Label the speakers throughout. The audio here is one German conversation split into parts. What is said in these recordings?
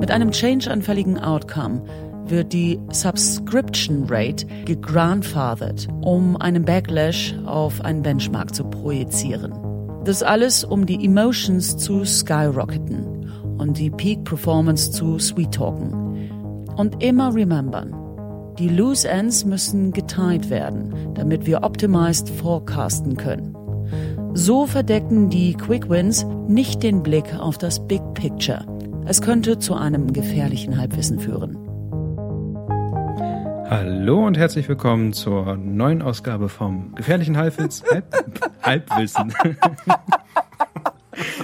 Speaker 1: Mit einem change-anfälligen Outcome wird die Subscription Rate gegrandfathered, um einen Backlash auf einen Benchmark zu projizieren. Das alles, um die Emotions zu skyrocketen und die Peak Performance zu sweet talken. Und immer remembern, die Loose Ends müssen geteilt werden, damit wir optimized forecasten können. So verdecken die Quick Wins nicht den Blick auf das Big Picture. Es könnte zu einem gefährlichen Halbwissen führen.
Speaker 2: Hallo und herzlich willkommen zur neuen Ausgabe vom gefährlichen Halbwitz, Halb, Halbwissen.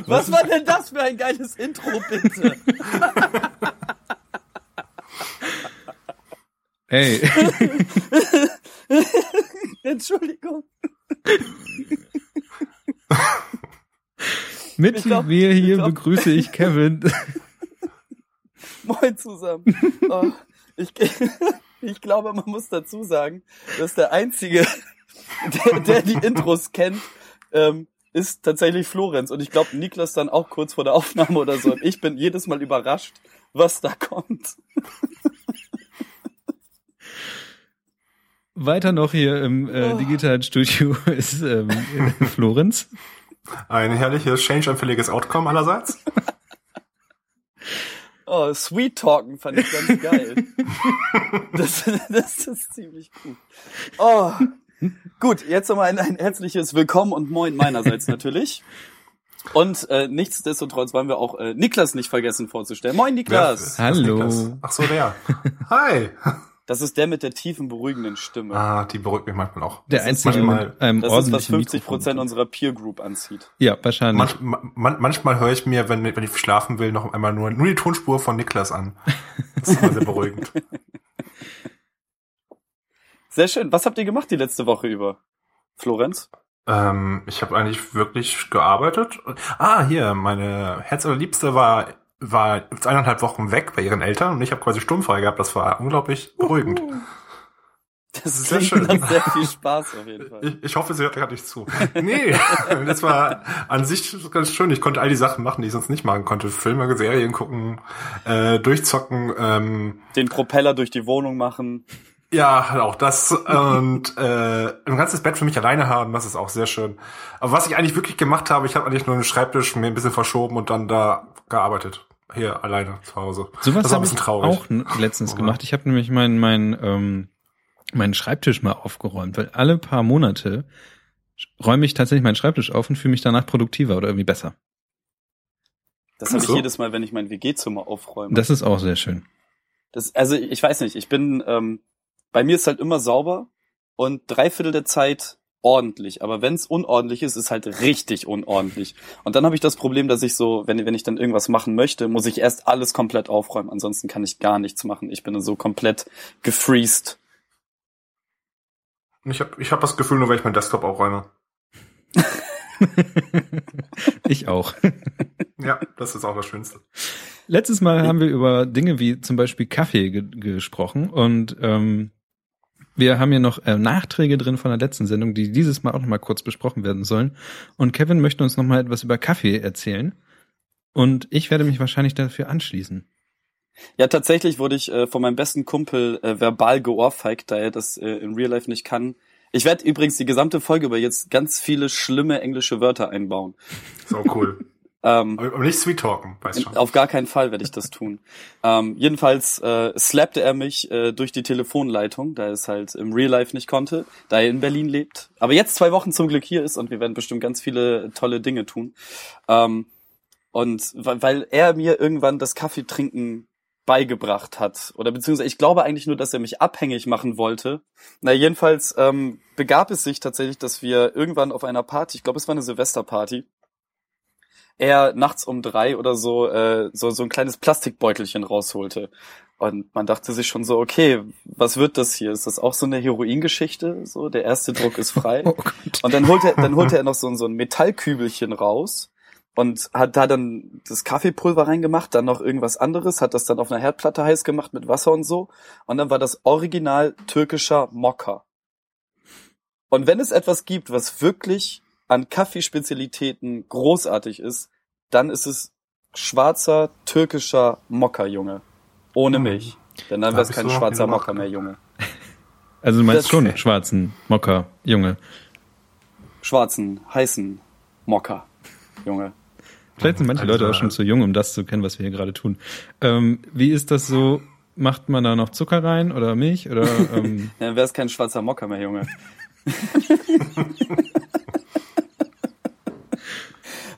Speaker 3: Was war denn das für ein geiles Intro, bitte?
Speaker 2: Hey,
Speaker 3: Entschuldigung.
Speaker 2: mit
Speaker 3: glaub-
Speaker 2: mir hier
Speaker 3: glaub-
Speaker 2: begrüße ich Kevin.
Speaker 3: Moin zusammen. Oh, ich, ich glaube, man muss dazu sagen, dass der Einzige, der, der die Intros kennt, ähm, ist tatsächlich Florenz. Und ich glaube, Niklas dann auch kurz vor der Aufnahme oder so. Und ich bin jedes Mal überrascht, was da kommt.
Speaker 2: Weiter noch hier im äh,
Speaker 3: Oh.
Speaker 2: digitalen Studio ist ähm, Florenz.
Speaker 4: Ein herrliches, change-anfälliges Outcome allerseits.
Speaker 3: Oh, Sweet Talken fand ich ganz geil. Das, das ist ziemlich gut. Oh. Gut, jetzt nochmal ein, ein herzliches Willkommen und Moin meinerseits natürlich. Und äh, nichtsdestotrotz wollen wir auch äh, Niklas nicht vergessen vorzustellen. Moin Niklas!
Speaker 4: Ist
Speaker 2: Hallo.
Speaker 4: Niklas? Ach so, der. Hi.
Speaker 3: Das ist der mit der tiefen, beruhigenden Stimme.
Speaker 4: Ah, die beruhigt mich manchmal auch.
Speaker 2: Der
Speaker 3: ist
Speaker 2: einzige
Speaker 4: manchmal-
Speaker 2: mit einem
Speaker 3: das ist, was
Speaker 2: ordentlichen
Speaker 3: 50
Speaker 2: Mikrofon.
Speaker 3: Prozent unserer Peer Group anzieht.
Speaker 2: Ja, wahrscheinlich.
Speaker 4: Man, man, manchmal höre ich mir, wenn, wenn ich schlafen will, noch einmal nur, nur die Tonspur von Niklas an. Das ist immer sehr beruhigend.
Speaker 3: Sehr schön. Was habt ihr gemacht die letzte Woche über? Florenz?
Speaker 4: ähm, ich habe eigentlich wirklich gearbeitet. Ah, hier, meine Herz oder Liebste war war jetzt eineinhalb Wochen weg bei ihren Eltern und ich habe quasi sturmfrei gehabt. Das war unglaublich beruhigend.
Speaker 3: Das ist
Speaker 4: Sehr schön.
Speaker 3: sehr viel Spaß auf jeden Fall.
Speaker 4: Ich, ich hoffe, sie hört gerade nicht zu. Nee, das war an sich ganz schön. Ich konnte all die Sachen machen, die ich sonst nicht machen konnte. Filme, Serien gucken, äh, durchzocken, ähm,
Speaker 3: Den Propeller durch die Wohnung machen.
Speaker 4: ja, auch das und äh, ein ganzes Bett für mich alleine haben, das ist auch sehr schön. Aber was ich eigentlich wirklich gemacht habe, ich habe eigentlich nur den Schreibtisch mir ein bisschen verschoben und dann da gearbeitet. Hier alleine zu Hause.
Speaker 2: Sowas
Speaker 4: das war
Speaker 2: habe
Speaker 4: ein
Speaker 2: ich
Speaker 4: bisschen traurig.
Speaker 2: auch letztens gemacht. Ich habe nämlich meinen mein, ähm, meinen Schreibtisch mal aufgeräumt, weil alle paar Monate räume ich tatsächlich meinen Schreibtisch auf und fühle mich danach produktiver oder irgendwie besser.
Speaker 3: Das habe ich
Speaker 4: so.
Speaker 3: jedes Mal, wenn ich mein WG-Zimmer aufräume.
Speaker 2: Das ist auch sehr schön.
Speaker 3: Das, also ich weiß nicht, ich bin, ähm, bei mir ist halt immer sauber und drei Viertel der Zeit ordentlich. Aber wenn es unordentlich ist, ist halt richtig unordentlich. Und dann habe ich das Problem, dass ich so, wenn, wenn ich dann irgendwas machen möchte, muss ich erst alles komplett aufräumen. Ansonsten kann ich gar nichts machen. Ich bin dann so komplett gefreezed.
Speaker 4: Und ich habe ich hab das Gefühl, nur weil ich meinen Desktop aufräume.
Speaker 2: ich auch.
Speaker 4: Ja, das ist auch das Schönste.
Speaker 2: Letztes Mal haben wir über Dinge wie zum Beispiel Kaffee ge gesprochen und ähm, wir haben hier noch äh, Nachträge drin von der letzten Sendung, die dieses Mal auch noch mal kurz besprochen werden sollen. Und Kevin möchte uns noch mal etwas über Kaffee erzählen. Und ich werde mich wahrscheinlich dafür anschließen.
Speaker 3: Ja, tatsächlich wurde ich äh, von meinem besten Kumpel äh, verbal geohrfeigt, da er das äh, in Real Life nicht kann. Ich werde übrigens die gesamte Folge über jetzt ganz viele schlimme englische Wörter einbauen.
Speaker 4: So cool.
Speaker 3: Ähm,
Speaker 4: Aber nicht sweet talken, weißt schon.
Speaker 3: Auf gar keinen Fall werde ich das tun. ähm, jedenfalls äh, slappte er mich äh, durch die Telefonleitung, da er es halt im Real Life nicht konnte, da er in Berlin lebt. Aber jetzt zwei Wochen zum Glück hier ist und wir werden bestimmt ganz viele tolle Dinge tun. Ähm, und weil, er mir irgendwann das Kaffeetrinken beigebracht hat. Oder beziehungsweise ich glaube eigentlich nur, dass er mich abhängig machen wollte. Na, jedenfalls ähm, begab es sich tatsächlich, dass wir irgendwann auf einer Party, ich glaube es war eine Silvesterparty, er nachts um drei oder so, äh, so so ein kleines Plastikbeutelchen rausholte. Und man dachte sich schon so, okay, was wird das hier? Ist das auch so eine Heroingeschichte? So, der erste Druck ist frei.
Speaker 2: Oh.
Speaker 3: Und dann holte er, dann holte er noch so, ein- so ein Metallkübelchen raus und hat da dann das Kaffeepulver reingemacht, dann noch irgendwas anderes, hat das dann auf einer Herdplatte heiß gemacht mit Wasser und so. Und dann war das original türkischer Mokka. Und wenn es etwas gibt, was wirklich an Kaffeespezialitäten großartig ist, dann ist es schwarzer, türkischer Mokka, Junge. Ohne
Speaker 4: Hm.
Speaker 3: Milch. Denn dann
Speaker 4: Da
Speaker 3: wär's
Speaker 4: bist
Speaker 3: kein schwarzer Mokka
Speaker 4: Mokka.
Speaker 3: mehr, Junge.
Speaker 2: Also du meinst
Speaker 3: Das-
Speaker 2: schon schwarzen Mocker, Junge.
Speaker 3: Schwarzen, heißen Mokka, Junge.
Speaker 2: Vielleicht sind manche
Speaker 4: Also,
Speaker 2: Leute auch schon zu jung, um das zu kennen, was wir hier gerade tun. Ähm, wie ist das so? Macht man da noch Zucker rein oder Milch oder ähm,
Speaker 3: Dann wär's kein schwarzer Mokka mehr, Junge.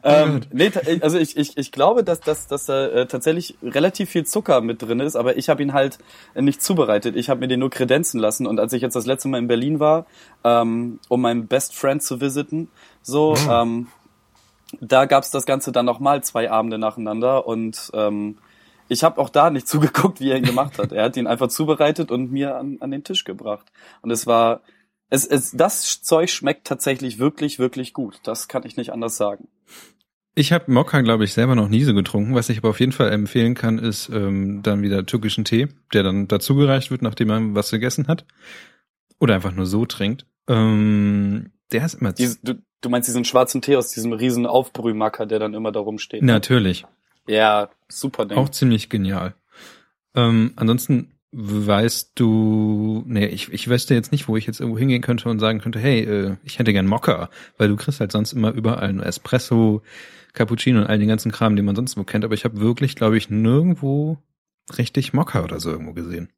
Speaker 3: ähm, nee, ta- also ich, ich, ich glaube, dass, dass, dass da äh, tatsächlich relativ viel Zucker mit drin ist, aber ich habe ihn halt nicht zubereitet. Ich habe mir den nur kredenzen lassen und als ich jetzt das letzte Mal in Berlin war, ähm, um meinen Best Friend zu visiten, so, ähm, da gab's das Ganze dann nochmal zwei Abende nacheinander und ähm, ich habe auch da nicht zugeguckt, wie er ihn gemacht hat. Er hat ihn einfach zubereitet und mir an, an den Tisch gebracht. Und es war, es, es, das Zeug schmeckt tatsächlich wirklich, wirklich gut. Das kann ich nicht anders sagen.
Speaker 2: Ich habe Mokka, glaube ich, selber noch nie so getrunken. Was ich aber auf jeden Fall empfehlen kann, ist ähm, dann wieder türkischen Tee, der dann dazugereicht wird, nachdem man was gegessen hat. Oder einfach nur so trinkt. Ähm, der ist immer
Speaker 3: Dies, du, du meinst diesen schwarzen Tee aus diesem riesen Aufbrühmacker, der dann immer da rumsteht?
Speaker 2: natürlich.
Speaker 3: Ja, super Ding.
Speaker 2: Auch ziemlich genial. Ähm, ansonsten weißt du, nee, ich, ich wüsste jetzt nicht, wo ich jetzt irgendwo hingehen könnte und sagen könnte, hey, äh, ich hätte gern Mokka, weil du kriegst halt sonst immer überall nur Espresso, Cappuccino und all den ganzen Kram, den man sonst wo kennt, aber ich habe wirklich, glaube ich, nirgendwo richtig Mokka oder so irgendwo gesehen.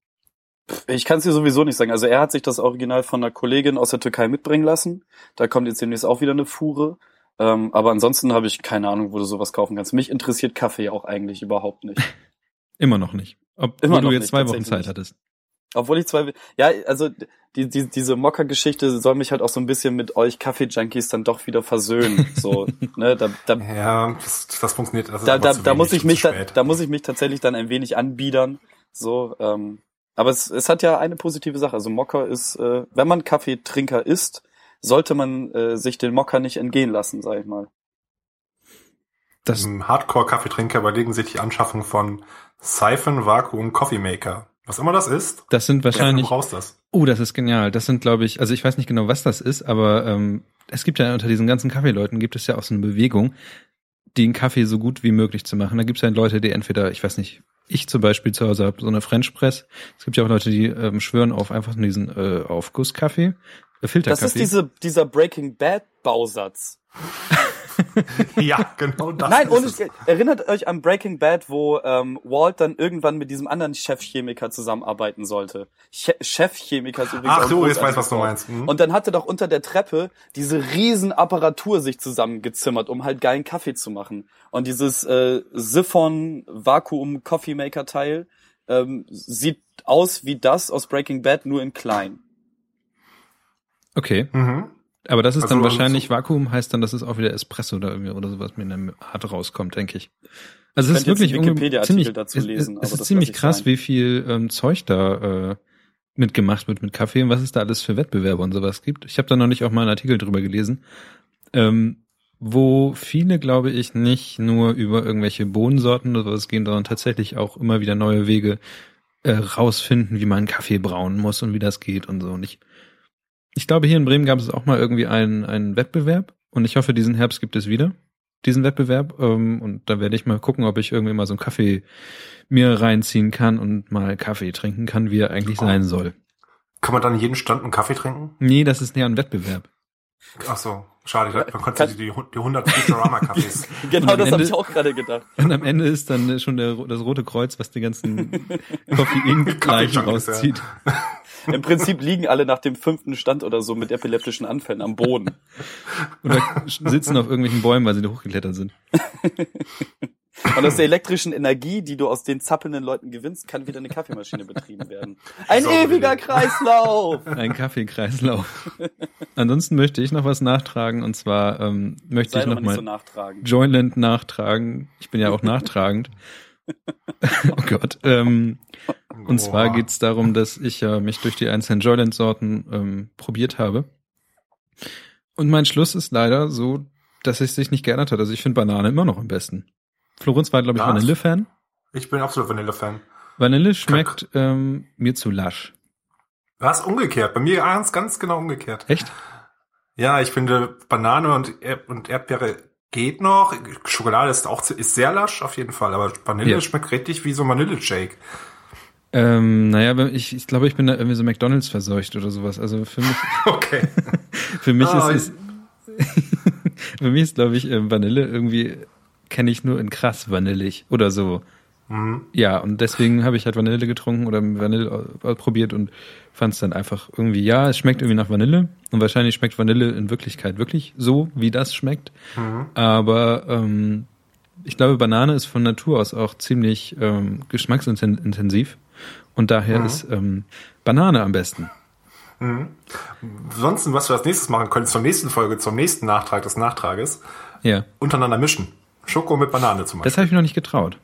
Speaker 3: Ich kann es dir sowieso nicht sagen. Also er hat sich das Original von einer Kollegin aus der Türkei mitbringen lassen. Da kommt jetzt demnächst auch wieder eine Fuhre. Ähm, aber ansonsten habe ich keine Ahnung, wo du sowas kaufen kannst. Mich interessiert Kaffee auch eigentlich überhaupt nicht.
Speaker 2: Immer noch nicht. Ob
Speaker 3: Immer
Speaker 2: wo du jetzt
Speaker 3: nicht,
Speaker 2: zwei Wochen Zeit hattest.
Speaker 3: Obwohl ich zwei, ja, also die, die, diese Mocker-Geschichte soll mich halt auch so ein bisschen mit euch Kaffee-Junkies dann doch wieder versöhnen. So, ne, da, da,
Speaker 4: Ja, das, das funktioniert. Das ist
Speaker 3: da, da, da
Speaker 4: wenig
Speaker 3: muss ich mich, da, da muss ich mich tatsächlich dann ein wenig anbiedern. So, ähm, aber es, es hat ja eine positive Sache. Also Mocker ist, äh, wenn man Kaffeetrinker ist, sollte man äh, sich den Mocker nicht entgehen lassen, sag ich mal.
Speaker 2: Das,
Speaker 4: Hardcore-Kaffeetrinker überlegen sich die Anschaffung von Siphon Vacuum Coffee Maker. Was immer das ist,
Speaker 2: das sind wahrscheinlich,
Speaker 4: du brauchst das.
Speaker 2: oh, das ist genial. Das sind, glaube ich, also ich weiß nicht genau, was das ist, aber ähm, es gibt ja unter diesen ganzen Kaffeeleuten gibt es ja auch so eine Bewegung, den Kaffee so gut wie möglich zu machen. Da gibt es ja Leute, die entweder, ich weiß nicht, ich zum Beispiel zu Hause habe so eine French Press. Es gibt ja auch Leute, die ähm, schwören auf einfach nur diesen äh, Aufgusskaffee, äh,
Speaker 3: Das
Speaker 2: Filterkaffee.
Speaker 3: ist diese, dieser Breaking Bad Bausatz.
Speaker 4: ja, genau das
Speaker 3: Nein,
Speaker 4: ist
Speaker 3: ohne,
Speaker 4: es.
Speaker 3: erinnert euch an Breaking Bad, wo ähm, Walt dann irgendwann mit diesem anderen Chefchemiker zusammenarbeiten sollte. Che Chefchemiker ist übrigens auch
Speaker 4: Ach so, jetzt weiß was du meinst. Hm?
Speaker 3: Und dann hat er doch unter der Treppe diese riesen Apparatur sich zusammengezimmert, um halt geilen Kaffee zu machen. Und dieses äh, Siphon Vakuum Coffee Maker Teil ähm, sieht aus wie das aus Breaking Bad, nur in klein.
Speaker 2: Okay,
Speaker 4: Mhm.
Speaker 2: Aber das ist
Speaker 4: Also,
Speaker 2: dann
Speaker 4: ähm,
Speaker 2: wahrscheinlich Vakuum, heißt dann, dass es auch wieder Espresso oder, irgendwie oder sowas mit einer Art rauskommt, denke ich. Also es ist wirklich ziemlich,
Speaker 3: dazu
Speaker 2: es-
Speaker 3: lesen,
Speaker 2: es,
Speaker 3: aber
Speaker 2: es ist ziemlich krass,
Speaker 3: sein.
Speaker 2: wie viel ähm, Zeug da äh, mitgemacht wird mit Kaffee und was es da alles für Wettbewerbe und sowas gibt. Ich habe da noch nicht auch mal einen Artikel drüber gelesen, ähm, wo viele, glaube ich, nicht nur über irgendwelche Bohnensorten oder sowas gehen, sondern tatsächlich auch immer wieder neue Wege äh, rausfinden, wie man Kaffee brauen muss und wie das geht und so. Und ich, ich glaube, hier in Bremen gab es auch mal irgendwie einen, einen Wettbewerb und ich hoffe, diesen Herbst gibt es wieder diesen Wettbewerb ähm, und da werde ich mal gucken, ob ich irgendwie mal so einen Kaffee mir reinziehen kann und mal Kaffee trinken kann, wie er eigentlich
Speaker 4: Oh.
Speaker 2: sein soll.
Speaker 4: Kann man dann jeden Stand einen Kaffee trinken?
Speaker 2: Nee, das ist näher ein Wettbewerb.
Speaker 4: Ach so, schade. Ich dachte, man konnte die, die, die 100 Futurama-Kaffees.
Speaker 3: Genau, das habe ich auch gerade gedacht.
Speaker 2: Und am Ende ist dann schon der, das rote Kreuz, was die ganzen Koffeinleichen
Speaker 4: Kaffee-Junkies, ja.
Speaker 2: rauszieht.
Speaker 3: Im Prinzip liegen alle nach dem fünften Stand oder so mit epileptischen Anfällen am Boden.
Speaker 2: Oder sitzen auf irgendwelchen Bäumen, weil sie da hochgeklettert sind.
Speaker 3: Und aus der elektrischen Energie, die du aus den zappelnden Leuten gewinnst, kann wieder eine Kaffeemaschine betrieben werden. Ein
Speaker 4: Saubere
Speaker 3: ewiger. Kreislauf!
Speaker 2: Ein Kaffeekreislauf. Ansonsten möchte ich noch was nachtragen und zwar ähm, möchte
Speaker 3: Sei
Speaker 2: ich noch
Speaker 3: mal so nachtragend.
Speaker 2: Joyland nachtragen. Ich bin ja auch nachtragend. oh Gott. Ähm, und zwar
Speaker 4: Boah.
Speaker 2: geht's darum, dass ich ja mich durch die einzelnen Joyland-Sorten ähm, probiert habe. Und mein Schluss ist leider so, dass es sich nicht geändert hat. Also ich finde Banane immer noch am besten. Florenz war, glaube ich? Vanille-Fan.
Speaker 4: Ich bin absolut Vanille-Fan.
Speaker 2: Vanille schmeckt ähm, mir zu lasch.
Speaker 4: Was? Umgekehrt. Bei mir ganz, ganz genau umgekehrt.
Speaker 2: Echt?
Speaker 4: Ja, ich finde Banane und, Erd und Erdbeere geht noch. Schokolade ist auch ist sehr lasch auf jeden Fall, aber Vanille
Speaker 2: Ja.
Speaker 4: schmeckt richtig wie so Vanille-Shake.
Speaker 2: Ähm, naja, ich, ich glaube, ich bin da irgendwie so McDonalds verseucht oder sowas. Also für mich,
Speaker 4: Okay.
Speaker 2: für mich
Speaker 4: Ah,
Speaker 2: ist es, für mich ist, glaube ich, ähm, Vanille irgendwie kenne ich nur in krass vanillig oder so.
Speaker 4: Mhm.
Speaker 2: Ja, und deswegen habe ich halt Vanille getrunken oder Vanille äh, probiert und fand es dann einfach irgendwie, ja, es schmeckt irgendwie nach Vanille und wahrscheinlich schmeckt Vanille in Wirklichkeit wirklich so, wie das schmeckt.
Speaker 4: Mhm.
Speaker 2: Aber ähm, ich glaube, Banane ist von Natur aus auch ziemlich ähm, geschmacksintensiv und daher
Speaker 4: Mhm.
Speaker 2: ist ähm, Banane am besten.
Speaker 4: Ansonsten, was wir als nächstes machen können, zur nächsten Folge, zum nächsten Nachtrag des Nachtrages,
Speaker 2: Ja,
Speaker 4: untereinander mischen. Schoko mit Banane zum Beispiel.
Speaker 2: das habe ich noch nicht getraut.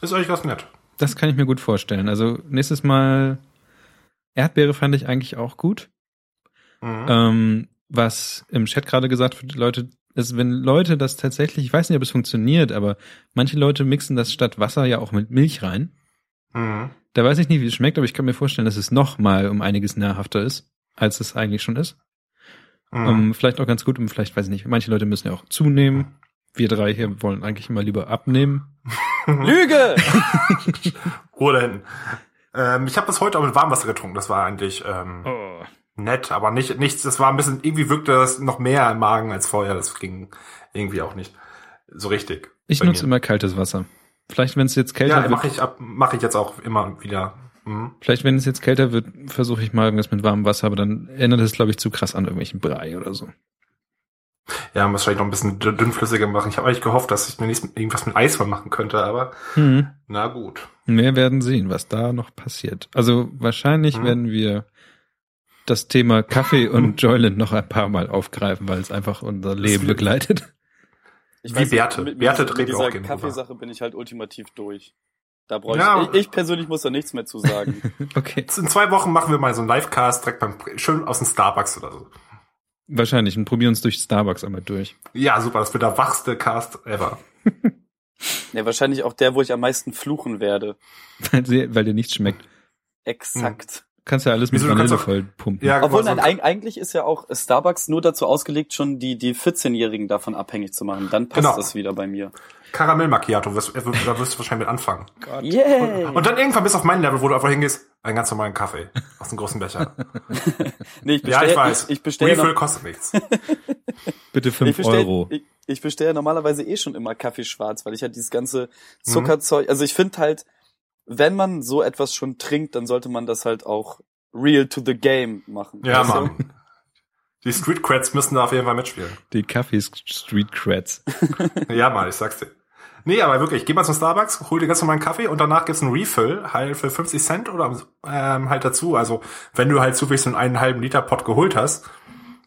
Speaker 4: ist eigentlich ganz nett.
Speaker 2: Das kann ich mir gut vorstellen. Also nächstes Mal Erdbeere fand ich eigentlich auch gut.
Speaker 4: Mhm.
Speaker 2: Ähm, was im Chat gerade gesagt wird, Leute, ist, wenn Leute das tatsächlich, ich weiß nicht, ob es funktioniert, aber manche Leute mixen das statt Wasser ja auch mit Milch rein.
Speaker 4: Mhm.
Speaker 2: Da weiß ich nicht, wie es schmeckt, aber ich kann mir vorstellen, dass es noch mal um einiges nahrhafter ist, als es eigentlich schon ist.
Speaker 4: Mhm.
Speaker 2: Ähm, vielleicht auch ganz gut, um vielleicht, weiß ich nicht, manche Leute müssen ja auch zunehmen. Wir drei hier wollen eigentlich immer lieber abnehmen.
Speaker 3: Lüge!
Speaker 4: Ruhe da hinten. Ähm, ich habe das heute auch mit Warmwasser getrunken. Das war eigentlich ähm,
Speaker 2: Oh.
Speaker 4: nett, aber nicht nichts. Das war ein bisschen irgendwie wirkte das noch mehr im Magen als vorher. Das ging irgendwie auch nicht so richtig.
Speaker 2: Ich nutze
Speaker 4: mir.
Speaker 2: immer kaltes Wasser. Vielleicht, wenn es jetzt kälter
Speaker 4: Ja,
Speaker 2: wird,
Speaker 4: mache ich ab, mache ich jetzt auch immer wieder. Mhm.
Speaker 2: vielleicht, wenn es jetzt kälter wird, versuche ich mal irgendwas mit warmem Wasser, aber dann erinnert es, glaube ich, zu krass an irgendwelchen Brei oder so.
Speaker 4: Ja, muss vielleicht noch ein bisschen dünn- dünnflüssiger machen. Ich habe eigentlich gehofft, dass ich mir Mal irgendwas mit Eis mal machen könnte, aber
Speaker 2: Hm.
Speaker 4: na gut.
Speaker 2: Wir werden sehen, was da noch passiert. Also wahrscheinlich
Speaker 4: Mhm.
Speaker 2: werden wir das Thema Kaffee und Joyland noch ein paar Mal aufgreifen, weil es einfach unser Leben begleitet.
Speaker 3: Ich
Speaker 4: Wie Bärte.
Speaker 3: mit,
Speaker 4: Bärte
Speaker 3: mit,
Speaker 4: dreht
Speaker 3: mit dieser Kaffeesache bin ich halt ultimativ durch. Da brauche
Speaker 4: Ja.
Speaker 3: ich, ich, ich persönlich muss da nichts mehr zu sagen.
Speaker 2: Okay.
Speaker 4: Jetzt In zwei Wochen machen wir mal so einen Livecast direkt beim schön aus dem Starbucks oder so.
Speaker 2: Wahrscheinlich und probieren uns durch Starbucks einmal durch.
Speaker 4: Ja, super. Das wird der wachste Cast ever.
Speaker 3: ja, wahrscheinlich auch der, wo ich am meisten fluchen werde.
Speaker 2: Weil, sie, weil dir nichts schmeckt.
Speaker 3: Exakt.
Speaker 2: Kannst ja alles mit
Speaker 4: Wieso,
Speaker 2: Vanille voll pumpen.
Speaker 4: Ja,
Speaker 3: Obwohl,
Speaker 4: so-
Speaker 3: nein, eig- eigentlich ist ja auch Starbucks nur dazu ausgelegt, schon die, die 14-Jährigen davon abhängig zu machen. Dann passt
Speaker 4: Genau.
Speaker 3: das wieder bei mir.
Speaker 4: Karamell Macchiato, wirst, da wirst du wahrscheinlich mit anfangen.
Speaker 3: Yay!
Speaker 4: Und dann irgendwann bis auf mein Level, wo du einfach hingehst, einen ganz normalen Kaffee aus dem großen Becher.
Speaker 3: Nee, ich
Speaker 4: ja,
Speaker 3: bestell,
Speaker 4: ich weiß.
Speaker 3: Ich, ich bestelle
Speaker 4: Refill
Speaker 3: noch,
Speaker 4: kostet nichts.
Speaker 2: Bitte
Speaker 3: ich
Speaker 2: fünf
Speaker 3: bestell,
Speaker 2: Euro.
Speaker 3: ich, ich bestelle normalerweise eh schon immer Kaffee schwarz, weil ich halt dieses ganze Zuckerzeug, also ich finde halt, wenn man so etwas schon trinkt, dann sollte man das halt auch real to the game machen.
Speaker 4: Ja,
Speaker 3: du?
Speaker 4: Mann. Die Street Creds müssen da auf jeden Fall mitspielen.
Speaker 2: Die Kaffee Street Creds.
Speaker 4: Ja, mal, ich sag's dir. Nee, aber wirklich, geh mal zum Starbucks, hol dir ganz normalen Kaffee und danach gibt's einen Refill, halt für 50 Cent oder ähm, halt dazu. Also, wenn du halt zufällig so einen einen halben Liter Pot geholt hast,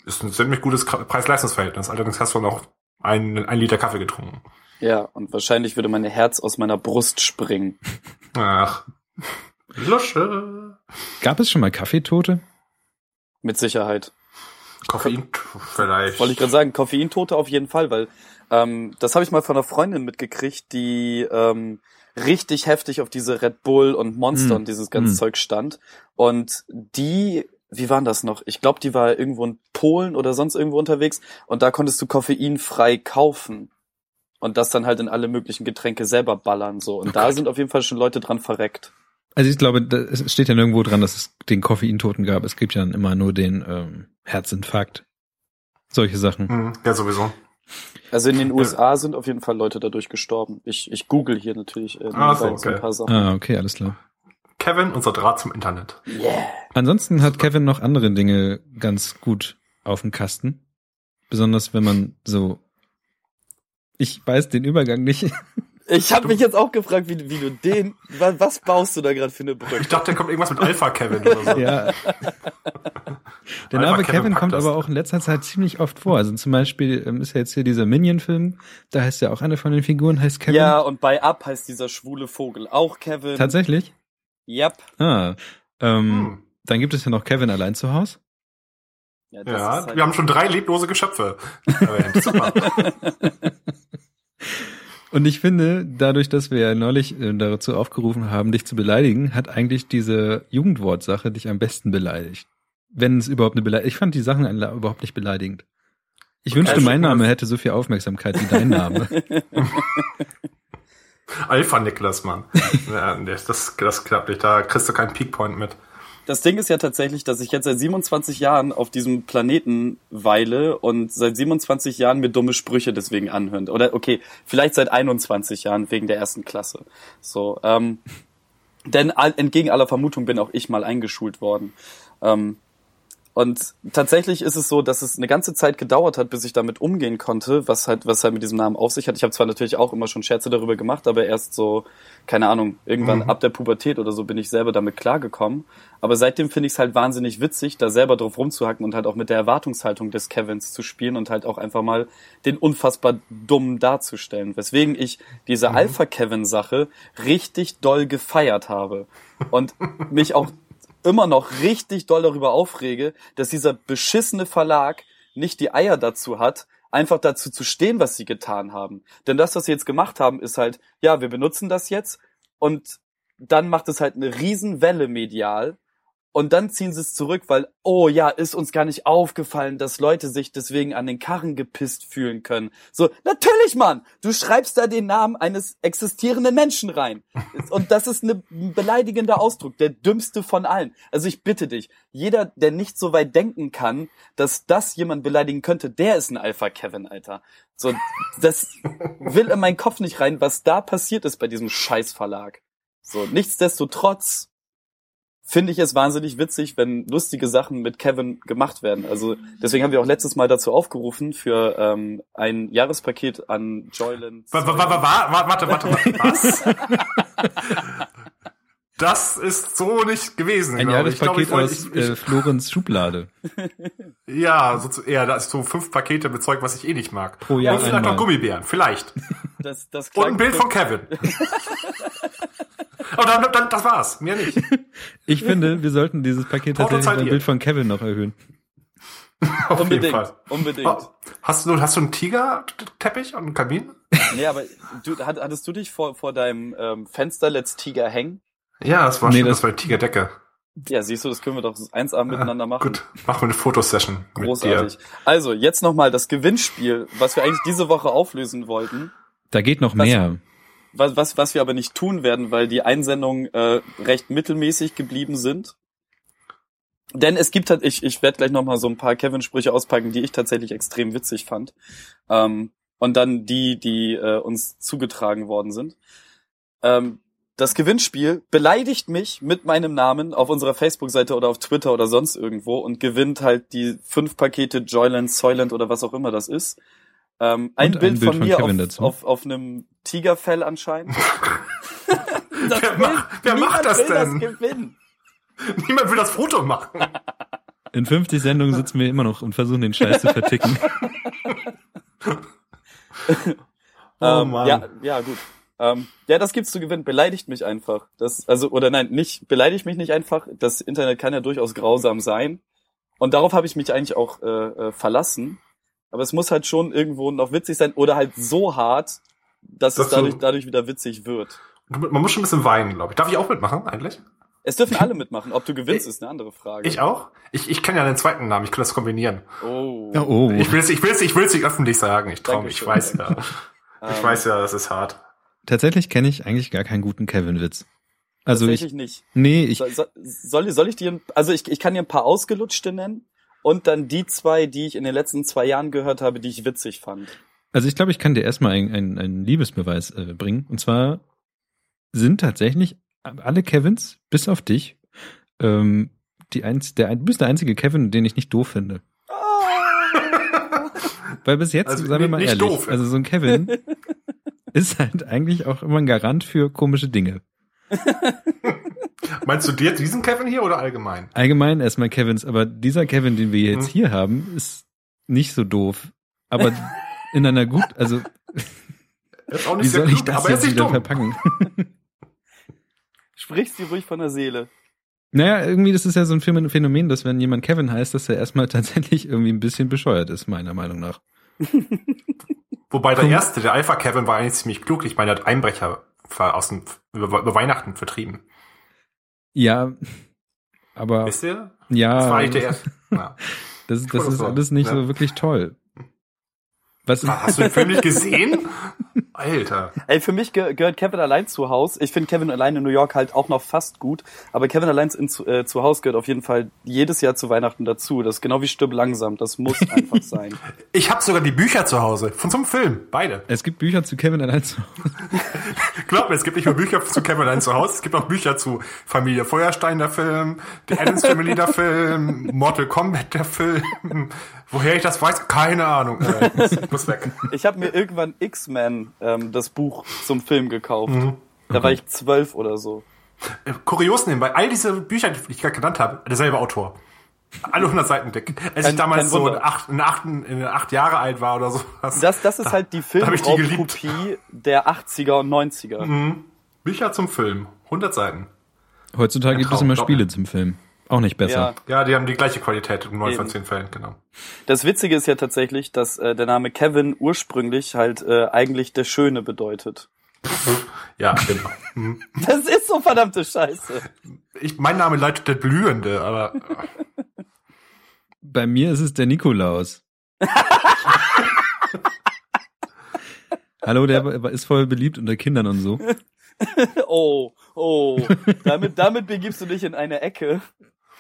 Speaker 4: ist ein ziemlich gutes Preis-Leistungs-Verhältnis. Allerdings hast du noch einen, einen Liter Kaffee getrunken.
Speaker 3: Ja, und wahrscheinlich würde mein Herz aus meiner Brust springen.
Speaker 4: Ach. Lusche.
Speaker 2: Gab es schon mal Kaffeetote?
Speaker 3: Mit Sicherheit.
Speaker 4: Koffein vielleicht.
Speaker 3: Wollte ich gerade sagen, Koffeintote auf jeden Fall, weil ähm, das habe ich mal von einer Freundin mitgekriegt, die ähm, richtig heftig auf diese Red Bull und Monster
Speaker 2: Mm.
Speaker 3: und dieses ganze
Speaker 2: Mm.
Speaker 3: Zeug stand. Und die, wie waren das noch? Ich glaube, die war irgendwo in Polen oder sonst irgendwo unterwegs und da konntest du koffeinfrei kaufen. Und das dann halt in alle möglichen Getränke selber ballern so. Und
Speaker 4: Oh
Speaker 3: da sind auf jeden Fall schon Leute dran verreckt.
Speaker 2: Also ich glaube, es steht ja nirgendwo dran, dass es den Koffeintoten gab. Es gibt ja dann immer nur den ähm, Herzinfarkt. Solche Sachen.
Speaker 4: Hm, ja, sowieso.
Speaker 3: Also in den USA sind auf jeden Fall Leute dadurch gestorben. Ich, ich google hier natürlich äh,
Speaker 4: Ah, so,
Speaker 3: so ein
Speaker 4: okay.
Speaker 3: paar Sachen.
Speaker 2: Ah, okay, alles klar.
Speaker 4: Kevin, unser Draht zum Internet.
Speaker 3: Yeah.
Speaker 2: Ansonsten hat Kevin noch andere Dinge ganz gut auf dem Kasten. Besonders wenn man so. Ich weiß den Übergang nicht.
Speaker 3: Ich habe mich jetzt auch gefragt, wie, wie du den, wa- was baust du da gerade für eine Brücke?
Speaker 4: Ich dachte, da kommt irgendwas mit Alpha Kevin oder so.
Speaker 2: ja. Der
Speaker 4: Alpha
Speaker 2: Name
Speaker 4: Kevin
Speaker 2: Kevin kommt
Speaker 4: das.
Speaker 2: aber auch in letzter Zeit ziemlich oft vor. Also zum Beispiel ähm, ist ja jetzt hier dieser Minion-Film. Da heißt ja auch eine von den Figuren heißt Kevin.
Speaker 3: Ja, und bei Up heißt dieser schwule Vogel auch Kevin.
Speaker 2: Tatsächlich?
Speaker 3: Yep.
Speaker 2: Ah. Ähm,
Speaker 4: Hm.
Speaker 2: Dann gibt es ja noch Kevin allein zu Haus.
Speaker 3: Ja, das
Speaker 4: Ja,
Speaker 3: ist halt-
Speaker 4: wir haben schon drei leblose Geschöpfe.
Speaker 2: Und ich finde, dadurch, dass wir ja neulich äh, dazu aufgerufen haben, dich zu beleidigen, hat eigentlich diese Jugendwortsache dich am besten beleidigt. Wenn es überhaupt eine Beleidigung. Ich fand die Sachen überhaupt nicht beleidigend. Ich wünschte, mein Name hätte so viel Aufmerksamkeit wie dein Name.
Speaker 4: Alpha Niklas, Mann. ja, das, das klappt nicht. Da kriegst du keinen Peakpoint mit.
Speaker 3: Das Ding ist ja tatsächlich, dass ich jetzt seit 27 Jahren auf diesem Planeten weile und seit 27 Jahren mir dumme Sprüche deswegen anhören. Oder okay, vielleicht seit 21 Jahren wegen der ersten Klasse. So, ähm, denn entgegen aller Vermutung bin auch ich mal eingeschult worden. Ähm, und tatsächlich ist es so, dass es eine ganze Zeit gedauert hat, bis ich damit umgehen konnte, was halt, was halt mit diesem Namen auf sich hat. Ich habe zwar natürlich auch immer schon Scherze darüber gemacht, aber erst so, keine Ahnung, irgendwann mhm. ab der Pubertät oder so bin ich selber damit klargekommen. Aber seitdem finde ich es halt wahnsinnig witzig, da selber drauf rumzuhacken und halt auch mit der Erwartungshaltung des Kevins zu spielen und halt auch einfach mal den unfassbar dummen darzustellen. Weswegen ich diese mhm. Alpha-Kevin-Sache richtig doll gefeiert habe. Und mich auch immer noch richtig doll darüber aufrege, dass dieser beschissene Verlag nicht die Eier dazu hat, einfach dazu zu stehen, was sie getan haben. Denn das, was sie jetzt gemacht haben, ist halt, ja, wir benutzen das jetzt und dann macht es halt eine Riesenwelle medial und dann ziehen sie es zurück, weil, oh ja, ist uns gar nicht aufgefallen, dass Leute sich deswegen an den Karren gepisst fühlen können. So, natürlich, Mann! Du schreibst da den Namen eines existierenden Menschen rein. Und das ist ein beleidigender Ausdruck, der dümmste von allen. Also ich bitte dich, jeder, der nicht so weit denken kann, dass das jemand beleidigen könnte, der ist ein Alpha Kevin, Alter. So, das will in meinen Kopf nicht rein, was da passiert ist bei diesem Scheißverlag. So, nichtsdestotrotz finde ich es wahnsinnig witzig, wenn lustige Sachen mit Kevin gemacht werden. Also deswegen haben wir auch letztes Mal dazu aufgerufen für ähm, ein Jahrespaket an Joyland.
Speaker 4: Warte, warte, warte, was? Das ist so nicht gewesen.
Speaker 2: Ein Jahrespaket ich. aus ich, ich, äh, Florens Schublade.
Speaker 4: ja, so, eher, da ist so fünf Pakete mit Zeug, was ich eh nicht mag.
Speaker 2: Pro Jahr
Speaker 4: Und vielleicht
Speaker 2: einmal.
Speaker 4: noch Gummibären, vielleicht.
Speaker 3: Das, das
Speaker 4: Und ein Bild von Kevin. Aber dann, dann, das war's, mehr nicht.
Speaker 2: Ich finde, wir sollten dieses Paket tatsächlich ein Bild von Kevin noch erhöhen.
Speaker 3: Auf unbedingt, jeden Fall. unbedingt. Oh,
Speaker 4: hast du, hast du einen Tiger-Teppich und einen Kamin?
Speaker 3: Nee, aber du, hattest du dich vor, vor deinem ähm, Fenster Let's Tiger hängen?
Speaker 4: Ja, das war nee, schon, das, das war Tigerdecke.
Speaker 3: Ja, siehst du, das können wir doch 1A miteinander machen.
Speaker 4: Gut, machen wir eine Fotosession.
Speaker 3: Großartig. Also, jetzt nochmal das Gewinnspiel, was wir eigentlich diese Woche auflösen wollten.
Speaker 2: Da geht noch mehr
Speaker 3: was, was, was wir aber nicht tun werden, weil die Einsendungen äh, recht mittelmäßig geblieben sind. Denn es gibt halt, ich, ich werde gleich nochmal so ein paar Kevin-Sprüche auspacken, die ich tatsächlich extrem witzig fand. Ähm, und dann die, die äh, uns zugetragen worden sind. Ähm, das Gewinnspiel beleidigt mich mit meinem Namen auf unserer Facebook-Seite oder auf Twitter oder sonst irgendwo und gewinnt halt die fünf Pakete Joyland, Soyland oder was auch immer das ist. Ähm, ein, Bild ein, Bild von, von mir auf, auf, auf einem Tigerfell anscheinend.
Speaker 4: wer, macht, wer macht das denn? Das Niemand will das Foto machen.
Speaker 2: In 50 Sendungen sitzen wir immer noch und versuchen den Scheiß zu verticken.
Speaker 3: oh ähm, Mann. Ja, ja, gut. Ähm, ja, das gibt's zu gewinnen. Beleidigt mich einfach. Das, also, oder nein, nicht, beleidigt mich nicht einfach. Das Internet kann ja durchaus grausam sein. Und darauf habe ich mich eigentlich auch äh, äh, verlassen. Aber es muss halt schon irgendwo noch witzig sein oder halt so hart, dass das es dadurch, so dadurch wieder witzig wird.
Speaker 4: Man muss schon ein bisschen weinen, glaube ich. Darf ich auch mitmachen eigentlich?
Speaker 3: Es dürfen alle mitmachen. Ob du gewinnst, ist eine andere Frage.
Speaker 4: Ich auch? Ich, ich kenne ja einen zweiten Namen. Ich kann das kombinieren.
Speaker 3: Oh.
Speaker 2: Ja, oh.
Speaker 4: Ich will es ich will's, ich will's nicht öffentlich sagen. Ich traue mich. Ich weiß ja. ich ähm. weiß ja, das ist hart.
Speaker 2: Tatsächlich kenne ich eigentlich gar keinen guten Kevin-Witz. Also
Speaker 3: Tatsächlich
Speaker 2: ich,
Speaker 3: nicht.
Speaker 2: Nee, ich.
Speaker 3: Soll, soll, soll ich dir, also ich, ich kann dir ein paar ausgelutschte nennen und dann die zwei, die ich in den letzten zwei Jahren gehört habe, die ich witzig fand.
Speaker 2: Also ich glaube, ich kann dir erstmal einen ein, ein Liebesbeweis äh, bringen. Und zwar sind tatsächlich alle Kevins, bis auf dich, ähm, die einz der, du bist der einzige Kevin, den ich nicht doof finde. Oh. Weil bis jetzt, also sagen wir mal ehrlich, doof. also so ein Kevin ist halt eigentlich auch immer ein Garant für komische Dinge.
Speaker 4: Meinst du dir diesen Kevin hier oder allgemein?
Speaker 2: Allgemein erstmal Kevins, aber dieser Kevin, den wir jetzt hm. hier haben, ist nicht so doof. Aber in einer gut, also wie soll ich das jetzt wieder dumm. verpacken?
Speaker 3: Sprichst du ruhig von der Seele.
Speaker 2: Naja, irgendwie, das ist ja so ein Phänomen, dass wenn jemand Kevin heißt, dass er erstmal tatsächlich irgendwie ein bisschen bescheuert ist, meiner Meinung nach.
Speaker 4: Wobei der erste, der Alpha Kevin, war eigentlich ziemlich klug. Ich meine, er hat Einbrecher aus dem, über, über Weihnachten vertrieben.
Speaker 2: Ja, aber.
Speaker 4: Wisst ihr?
Speaker 2: Ja.
Speaker 4: Das war eigentlich der erste. Ja.
Speaker 2: Das, das ist alles nicht ja. so wirklich toll. Was?
Speaker 4: Hast du den Film nicht gesehen? Alter.
Speaker 3: Ey, für mich ge gehört Kevin allein zu Haus. Ich finde Kevin allein in New York halt auch noch fast gut, aber Kevin allein in, zu, äh, zu Haus gehört auf jeden Fall jedes Jahr zu Weihnachten dazu. Das ist genau wie Stirb langsam. Das muss einfach sein.
Speaker 4: Ich habe sogar die Bücher zu Hause. Von so einem Film. Beide.
Speaker 2: Es gibt Bücher zu Kevin allein zu
Speaker 4: Glaub mir, es gibt nicht nur Bücher zu Kevin allein zu Hause, es gibt auch Bücher zu Familie Feuerstein, der Film, The Addams Family, der Film, Mortal Kombat, der Film. Woher ich das weiß, keine Ahnung. Äh, muss- muss weg.
Speaker 3: Ich habe mir irgendwann X-Men, ähm, das Buch zum Film gekauft. Da war ich zwölf oder so.
Speaker 4: Äh, Kurios nebenbei, all diese Bücher, die ich gerade genannt habe, derselbe Autor. Alle 100 Seiten dick. Als
Speaker 3: Kein-
Speaker 4: ich damals so
Speaker 3: Wunder.
Speaker 4: acht, in achten, in acht Jahre alt war oder so.
Speaker 3: Das, das ist halt die
Speaker 4: da ich die.
Speaker 3: Filmraubkopie der 80er und 90er.
Speaker 4: Bücher zum Film. 100 Seiten.
Speaker 2: Heutzutage gibt es immer Spiele zum Film. Auch nicht besser.
Speaker 3: Ja.
Speaker 4: Ja, die haben die gleiche Qualität in neun von
Speaker 3: Eben.
Speaker 4: zehn Fällen, genau.
Speaker 3: Das Witzige ist ja tatsächlich, dass äh, der Name Kevin ursprünglich halt äh, eigentlich der Schöne bedeutet.
Speaker 4: Ja, genau. Mhm.
Speaker 3: Das ist so verdammte Scheiße.
Speaker 4: Ich, mein Name leitet der Blühende, aber
Speaker 2: Bei mir ist es der Nikolaus. Hallo, der ist voll beliebt unter Kindern und so.
Speaker 3: Oh, oh. Damit, damit begibst du dich in eine Ecke,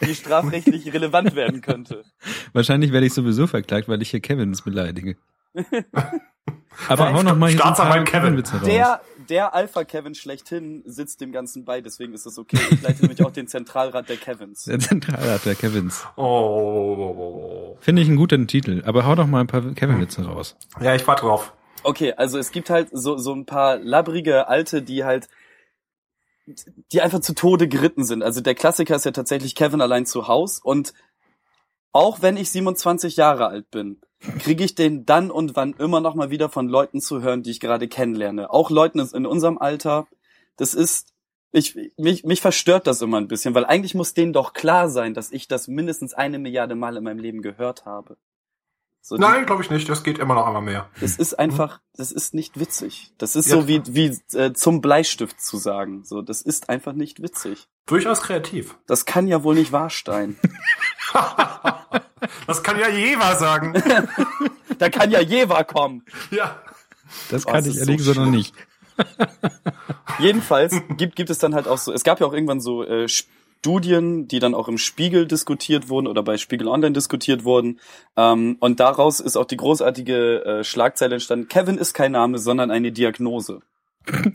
Speaker 3: die strafrechtlich relevant werden könnte.
Speaker 2: Wahrscheinlich werde ich sowieso verklagt, weil ich hier Kevins beleidige. Aber hau noch mal hier so ein paar
Speaker 4: Staatsanwalt Kevin.
Speaker 2: Kevin-Witze raus.
Speaker 3: Der, der Alpha-Kevin schlechthin sitzt dem Ganzen bei, deswegen ist das okay. Ich leite nämlich auch den Zentralrat der Kevins.
Speaker 2: Der Zentralrat der Kevins.
Speaker 4: oh.
Speaker 2: Finde ich einen guten Titel. Aber hau doch mal ein paar Kevin-Witze raus.
Speaker 4: Ja, ich warte drauf.
Speaker 3: Okay, also es gibt halt so, so ein paar labbrige Alte, die halt, die einfach zu Tode geritten sind. Also der Klassiker ist ja tatsächlich Kevin allein zu Haus und auch wenn ich 27 Jahre alt bin, kriege ich den dann und wann immer noch mal wieder von Leuten zu hören, die ich gerade kennenlerne. Auch Leuten in unserem Alter. Das ist, ich, mich, mich verstört das immer ein bisschen, weil eigentlich muss denen doch klar sein, dass ich das mindestens eine Milliarde Mal in meinem Leben gehört habe. So,
Speaker 4: Nein, glaube ich nicht. Das geht immer noch einmal mehr.
Speaker 3: das ist einfach, das ist nicht witzig. Das ist
Speaker 4: Ja,
Speaker 3: so wie, wie äh, zum Bleistift zu sagen. So, das ist einfach nicht witzig.
Speaker 4: Durchaus kreativ.
Speaker 3: Das kann ja wohl nicht wahr sein.
Speaker 4: Das kann ja Jeva sagen.
Speaker 3: Da kann ja Jeva kommen.
Speaker 4: ja.
Speaker 2: Das
Speaker 3: Oh,
Speaker 2: kann
Speaker 3: es
Speaker 2: ich ehrlich
Speaker 3: so
Speaker 2: noch nicht.
Speaker 3: Jedenfalls gibt, gibt es dann halt auch so, es gab ja auch irgendwann so äh, Studien, die dann auch im Spiegel diskutiert wurden oder bei Spiegel Online diskutiert wurden. Ähm, und daraus ist auch die großartige äh, Schlagzeile entstanden, Kevin ist kein Name, sondern eine Diagnose.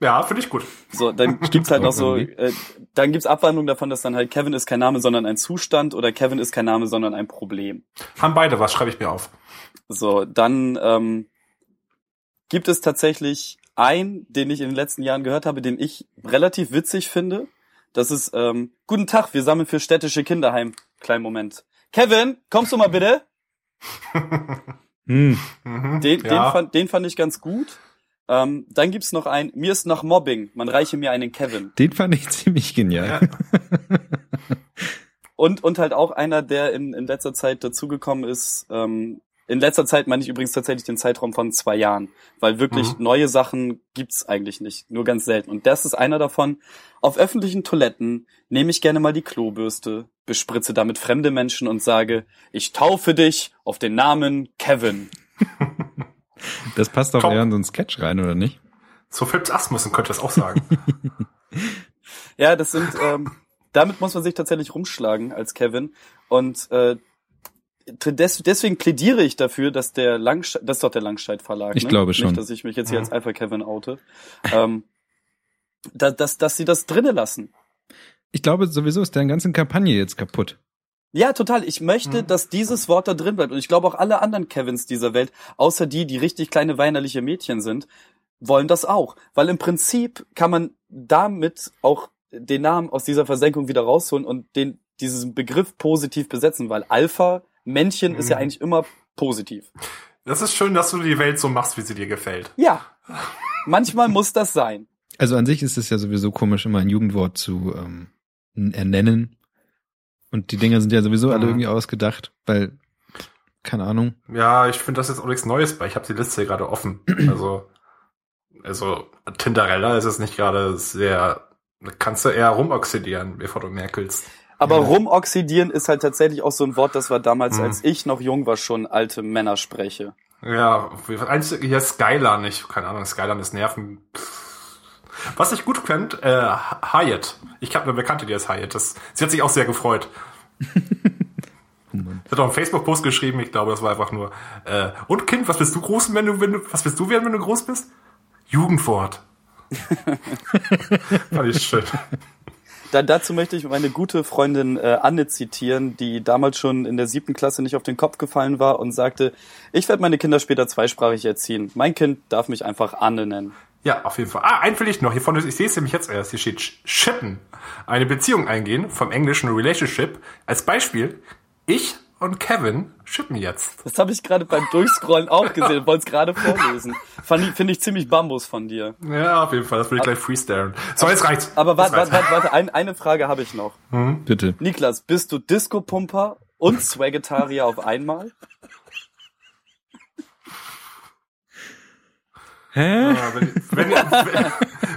Speaker 4: Ja, finde ich gut.
Speaker 3: So, dann gibt's halt noch so, äh, dann gibt's Abwandlungen davon, dass dann halt Kevin ist kein Name, sondern ein Zustand oder Kevin ist kein Name, sondern ein Problem.
Speaker 4: Haben beide was, schreibe ich mir auf.
Speaker 3: So, dann ähm, gibt es tatsächlich einen, den ich in den letzten Jahren gehört habe, den ich relativ witzig finde. Das ist, ähm, guten Tag, wir sammeln für städtische Kinderheim. Kleinen Moment. Kevin, kommst du mal bitte?
Speaker 2: Hm.
Speaker 4: Mhm.
Speaker 3: Den, den,
Speaker 4: ja.
Speaker 3: fand, den fand ich ganz gut. Ähm, dann gibt's noch einen, mir ist nach Mobbing, man reiche mir einen Kevin.
Speaker 2: Den fand ich ziemlich genial.
Speaker 3: Und, und halt auch einer, der in, in letzter Zeit dazugekommen ist. Ähm, in letzter Zeit meine ich übrigens tatsächlich den Zeitraum von zwei Jahren, weil wirklich
Speaker 4: Mhm.
Speaker 3: neue Sachen gibt's eigentlich nicht, nur ganz selten. Und das ist einer davon. Auf öffentlichen Toiletten nehme ich gerne mal die Klobürste, bespritze damit fremde Menschen und sage, ich taufe dich auf den Namen Kevin.
Speaker 2: Das passt doch
Speaker 4: Komm.
Speaker 2: eher in so einen Sketch rein, oder nicht?
Speaker 4: So Philips Asmussen könnte das auch sagen.
Speaker 3: Ja, das sind, ähm, damit muss man sich tatsächlich rumschlagen als Kevin. Und äh, deswegen plädiere ich dafür, dass der Langscheid, das ist doch der Langscheid Verlag.
Speaker 2: Ich
Speaker 3: ne?
Speaker 2: glaube schon.
Speaker 3: Nicht, dass ich mich jetzt hier
Speaker 4: Mhm.
Speaker 3: als Alpha Kevin oute. ähm, da, dass, dass sie das drinne lassen.
Speaker 2: Ich glaube, sowieso ist deren ganze Kampagne jetzt kaputt.
Speaker 3: Ja, total. Ich möchte,
Speaker 4: Mhm.
Speaker 3: dass dieses Wort da drin bleibt. Und ich glaube auch alle anderen Kevins dieser Welt, außer die, die richtig kleine weinerliche Mädchen sind, wollen das auch. Weil im Prinzip kann man damit auch den Namen aus dieser Versenkung wieder rausholen und den, diesen Begriff positiv besetzen, weil Alpha, Männchen ist ja
Speaker 4: Mhm.
Speaker 3: eigentlich immer positiv.
Speaker 4: Das ist schön, dass du die Welt so machst, wie sie dir gefällt.
Speaker 3: Ja. Manchmal muss das sein.
Speaker 2: Also an sich ist es ja sowieso komisch, immer ein Jugendwort zu ähm, ernennen. Und die Dinger sind ja sowieso alle
Speaker 4: Mhm.
Speaker 2: irgendwie ausgedacht, weil, keine Ahnung.
Speaker 4: Ja, ich finde das jetzt auch nichts Neues bei. Ich habe die Liste hier gerade offen. Also, also Tinderella ist es nicht gerade sehr. da Kannst du eher rumoxidieren, bevor du merkelst.
Speaker 3: Aber rumoxidieren ist halt tatsächlich auch so ein Wort, das war damals,
Speaker 4: Mhm.
Speaker 3: als ich noch jung war, schon alte Männer spreche.
Speaker 4: Ja, eins hier Skyline, ich, keine Ahnung, Skyline ist Nerven. Was ich gut fand, äh, Hyatt. Ich habe eine Bekannte, die heißt Hyatt. Das, sie hat sich auch sehr gefreut.
Speaker 2: Oh Mann.
Speaker 4: Sie hat auch einen Facebook-Post geschrieben, ich glaube, das war einfach nur, äh, und Kind, was bist du groß, wenn du, wenn du, was bist du werden, wenn du groß bist? Jugendwort. Fand ich schön.
Speaker 3: Da, dazu möchte ich meine gute Freundin äh, Anne zitieren, die damals schon in der siebten Klasse nicht auf den Kopf gefallen war und sagte, ich werde meine Kinder später zweisprachig erziehen. Mein Kind darf mich einfach Anne nennen.
Speaker 4: Ja, auf jeden Fall. Ah, ein will ich noch. Hier vorne, ich sehe es nämlich jetzt erst. Hier steht Shippen. Eine Beziehung eingehen, vom englischen Relationship. Als Beispiel, ich und Kevin shippen jetzt.
Speaker 3: Das habe ich gerade beim Durchscrollen auch gesehen und wollte es gerade vorlesen. Finde ich ziemlich Bambus von dir.
Speaker 4: Ja, auf jeden Fall. Das will ich gleich freestylen. So, jetzt reicht's.
Speaker 3: Aber warte, warte, warte, warte ein, eine Frage habe ich noch.
Speaker 2: Bitte.
Speaker 3: Niklas, bist du Disco-Pumper und Swagetarier auf einmal?
Speaker 2: Hä?
Speaker 4: Ja, wenn, wenn, wenn,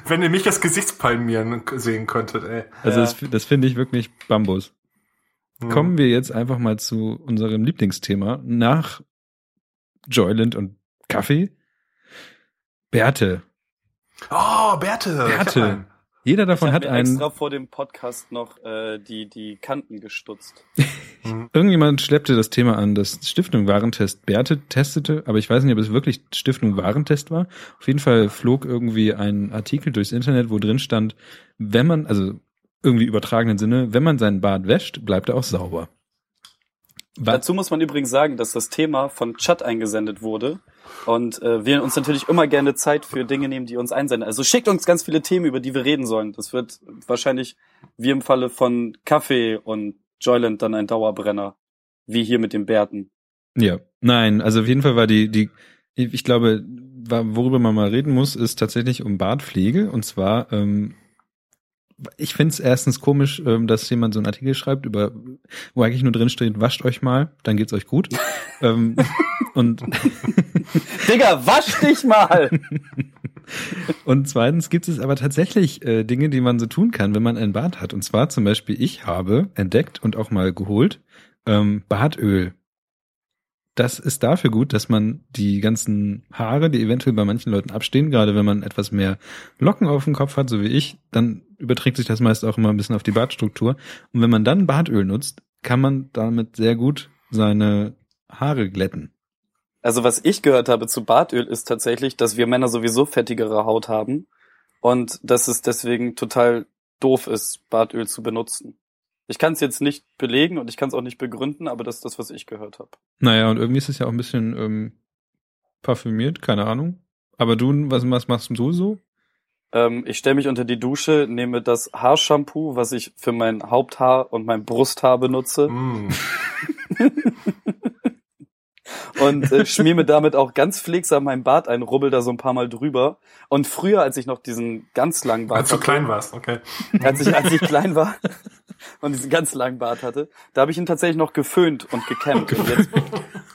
Speaker 4: wenn ihr mich das Gesichtspalmieren sehen könntet, ey.
Speaker 2: Also
Speaker 3: Ja.
Speaker 2: das, das finde ich wirklich Bambus.
Speaker 4: Hm.
Speaker 2: Kommen wir jetzt einfach mal zu unserem Lieblingsthema. Nach Joyland und Kaffee. Bärte.
Speaker 4: Oh, Bärte.
Speaker 2: Bärte. Jeder davon
Speaker 3: ich
Speaker 2: hat
Speaker 3: mir
Speaker 2: einen.
Speaker 3: extra vor dem Podcast noch äh, die, die Kanten gestutzt.
Speaker 2: Irgendjemand schleppte das Thema an, dass Stiftung Warentest Bärte testete, aber ich weiß nicht, ob es wirklich Stiftung Warentest war. Auf jeden Fall flog irgendwie ein Artikel durchs Internet, wo drin stand, wenn man, also irgendwie übertragenen Sinne, wenn man seinen Bart wäscht, bleibt er auch sauber. Wa-
Speaker 3: Dazu muss man übrigens sagen, dass das Thema von Chat eingesendet wurde und äh, wir uns natürlich immer gerne Zeit für Dinge nehmen, die uns einsenden. Also schickt uns ganz viele Themen, über die wir reden sollen. Das wird wahrscheinlich wie im Falle von Kaffee und Joyland dann ein Dauerbrenner, wie hier mit den Bärten.
Speaker 2: Ja, nein, also auf jeden Fall war die, die, ich glaube, worüber man mal reden muss, ist tatsächlich um Bartpflege und zwar, ähm, ich finde es erstens komisch, ähm, dass jemand so einen Artikel schreibt, über, wo eigentlich nur drin steht, wascht euch mal, dann geht's euch gut. ähm, und,
Speaker 3: Digga, wasch dich mal!
Speaker 2: und zweitens gibt es aber tatsächlich äh, Dinge, die man so tun kann, wenn man einen Bart hat. Und zwar zum Beispiel, ich habe entdeckt und auch mal geholt, ähm, Bartöl. Das ist dafür gut, dass man die ganzen Haare, die eventuell bei manchen Leuten abstehen, gerade wenn man etwas mehr Locken auf dem Kopf hat, so wie ich, dann überträgt sich das meist auch immer ein bisschen auf die Bartstruktur. Und wenn man dann Bartöl nutzt, kann man damit sehr gut seine Haare glätten.
Speaker 3: Also was ich gehört habe zu Bartöl ist tatsächlich, dass wir Männer sowieso fettigere Haut haben und dass es deswegen total doof ist, Bartöl zu benutzen. Ich kann es jetzt nicht belegen und ich kann es auch nicht begründen, aber das ist das, was ich gehört habe.
Speaker 2: Naja, und irgendwie ist es ja auch ein bisschen ähm, parfümiert, keine Ahnung. Aber du, was, was machst du so?
Speaker 3: Ähm, ich stelle mich unter die Dusche, nehme das Haarshampoo, was ich für mein Haupthaar und mein Brusthaar benutze
Speaker 4: Mm.
Speaker 3: und äh, schmier damit auch ganz pflegsam meinen Bart ein, rubbel da so ein paar Mal drüber. Und früher, als ich noch diesen ganz langen Bart
Speaker 4: Als du
Speaker 3: hatte,
Speaker 4: klein warst, okay.
Speaker 3: als ich, als ich klein war und diesen ganz langen Bart hatte, da habe ich ihn tatsächlich noch geföhnt und gekämmt. Und jetzt,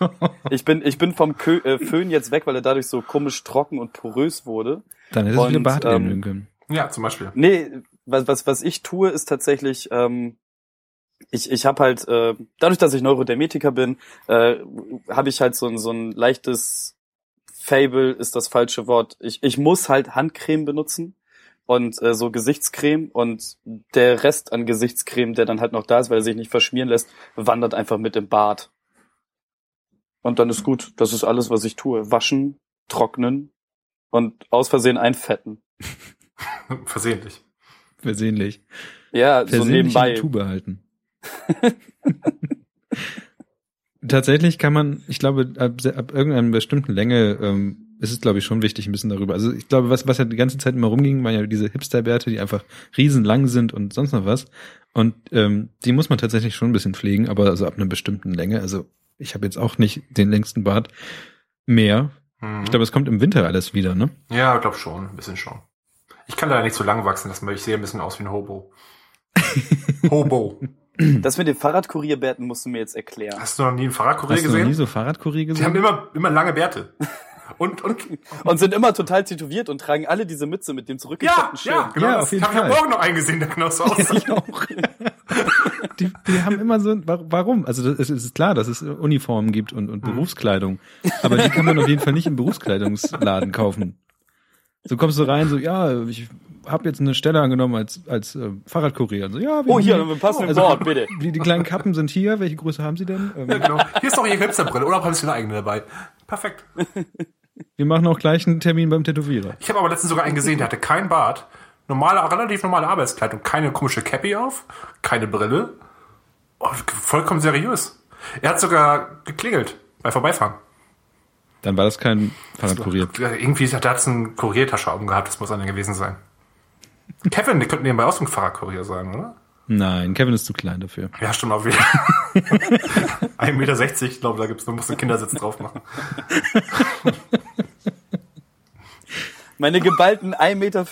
Speaker 3: ich bin, ich bin vom Kö äh, Föhn jetzt weg, weil er dadurch so komisch trocken und porös wurde.
Speaker 2: Dann hättest du wieder Bartöl
Speaker 3: ähm,
Speaker 2: nehmen können.
Speaker 4: Ja, zum Beispiel.
Speaker 3: Nee, was, was, was ich tue, ist tatsächlich, ähm, ich, ich habe halt, äh, dadurch, dass ich Neurodermetiker bin, äh, habe ich halt so ein, so ein leichtes Fable, ist das falsche Wort. Ich, ich muss halt Handcreme benutzen und äh, so Gesichtscreme und der Rest an Gesichtscreme, der dann halt noch da ist, weil er sich nicht verschmieren lässt, wandert einfach mit im Bad. Und dann ist gut. Das ist alles, was ich tue. Waschen, trocknen und aus Versehen einfetten.
Speaker 4: Versehentlich.
Speaker 2: Versehentlich.
Speaker 3: Ja, so
Speaker 2: Versehentlich in
Speaker 3: nebenbei.
Speaker 2: die Tube halten. Tatsächlich kann man, ich glaube, ab, ab irgendeiner bestimmten Länge ähm, ist es, glaube ich, schon wichtig, ein bisschen darüber. Also ich glaube, was, was ja die ganze Zeit immer rumging, waren ja diese Hipsterbärte, die einfach riesenlang sind und sonst noch was. Und ähm, die muss man tatsächlich schon ein bisschen pflegen, aber also ab einer bestimmten Länge. Also ich habe jetzt auch nicht den längsten Bart mehr.
Speaker 4: Mhm.
Speaker 2: Ich glaube, es kommt im Winter alles wieder, ne?
Speaker 4: Ja, ich glaube schon, ein bisschen schon. Ich kann leider nicht so lang wachsen lassen, weil ich sehe ein bisschen aus wie ein Hobo. Hobo.
Speaker 3: Das mit den Fahrradkurierbärten musst du mir jetzt erklären.
Speaker 4: Hast du noch nie einen Fahrradkurier
Speaker 2: Hast du noch nie
Speaker 4: gesehen?
Speaker 2: so Fahrradkurier
Speaker 4: Die haben
Speaker 2: gesehen?
Speaker 4: immer, immer lange Bärte. Und, und,
Speaker 3: Und sind immer total tätowiert und tragen alle diese Mütze mit dem
Speaker 4: ja,
Speaker 3: zurückgekehrten
Speaker 4: ja,
Speaker 3: Schirm.
Speaker 4: genau.
Speaker 2: Ja, auf jeden
Speaker 4: habe ich am
Speaker 2: Fall.
Speaker 4: Morgen noch eingesehen, der genau so
Speaker 2: auch. die, die haben immer so, warum? Also es ist klar, dass es Uniformen gibt und, und mhm. Berufskleidung, aber die kann man auf jeden Fall nicht im Berufskleidungsladen kaufen. So kommst du rein, so ja, ich habe jetzt eine Stelle angenommen als als äh, Fahrradkurier. So, ja,
Speaker 3: oh, hier, wir passen also, Wort, bitte.
Speaker 2: Die, die kleinen Kappen sind hier. Welche Größe haben Sie denn?
Speaker 4: Ähm, ja, genau. Hier ist doch Ihre Hipsterbrille. Oder haben Sie eine eigene dabei? Perfekt.
Speaker 2: Wir machen auch gleich einen Termin beim Tätowierer.
Speaker 4: Ich habe aber letztens sogar einen gesehen, der hatte keinen Bart, normale, relativ normale Arbeitskleidung, keine komische Cappy auf, keine Brille. Oh, vollkommen seriös. Er hat sogar geklingelt bei Vorbeifahren.
Speaker 2: Dann war das kein Fahrradkurier.
Speaker 4: Irgendwie hat er einen Kuriertasche oben gehabt, das muss einer gewesen sein. Kevin, der könnte nebenbei auch so ein Fahrradkurier sein, oder?
Speaker 2: Nein, Kevin ist zu klein dafür.
Speaker 4: Ja, stimmt auch wieder. 1,60 Meter, ich glaube, da gibt's, da musst du einen Kindersitz drauf machen.
Speaker 3: Meine geballten 1,75 Meter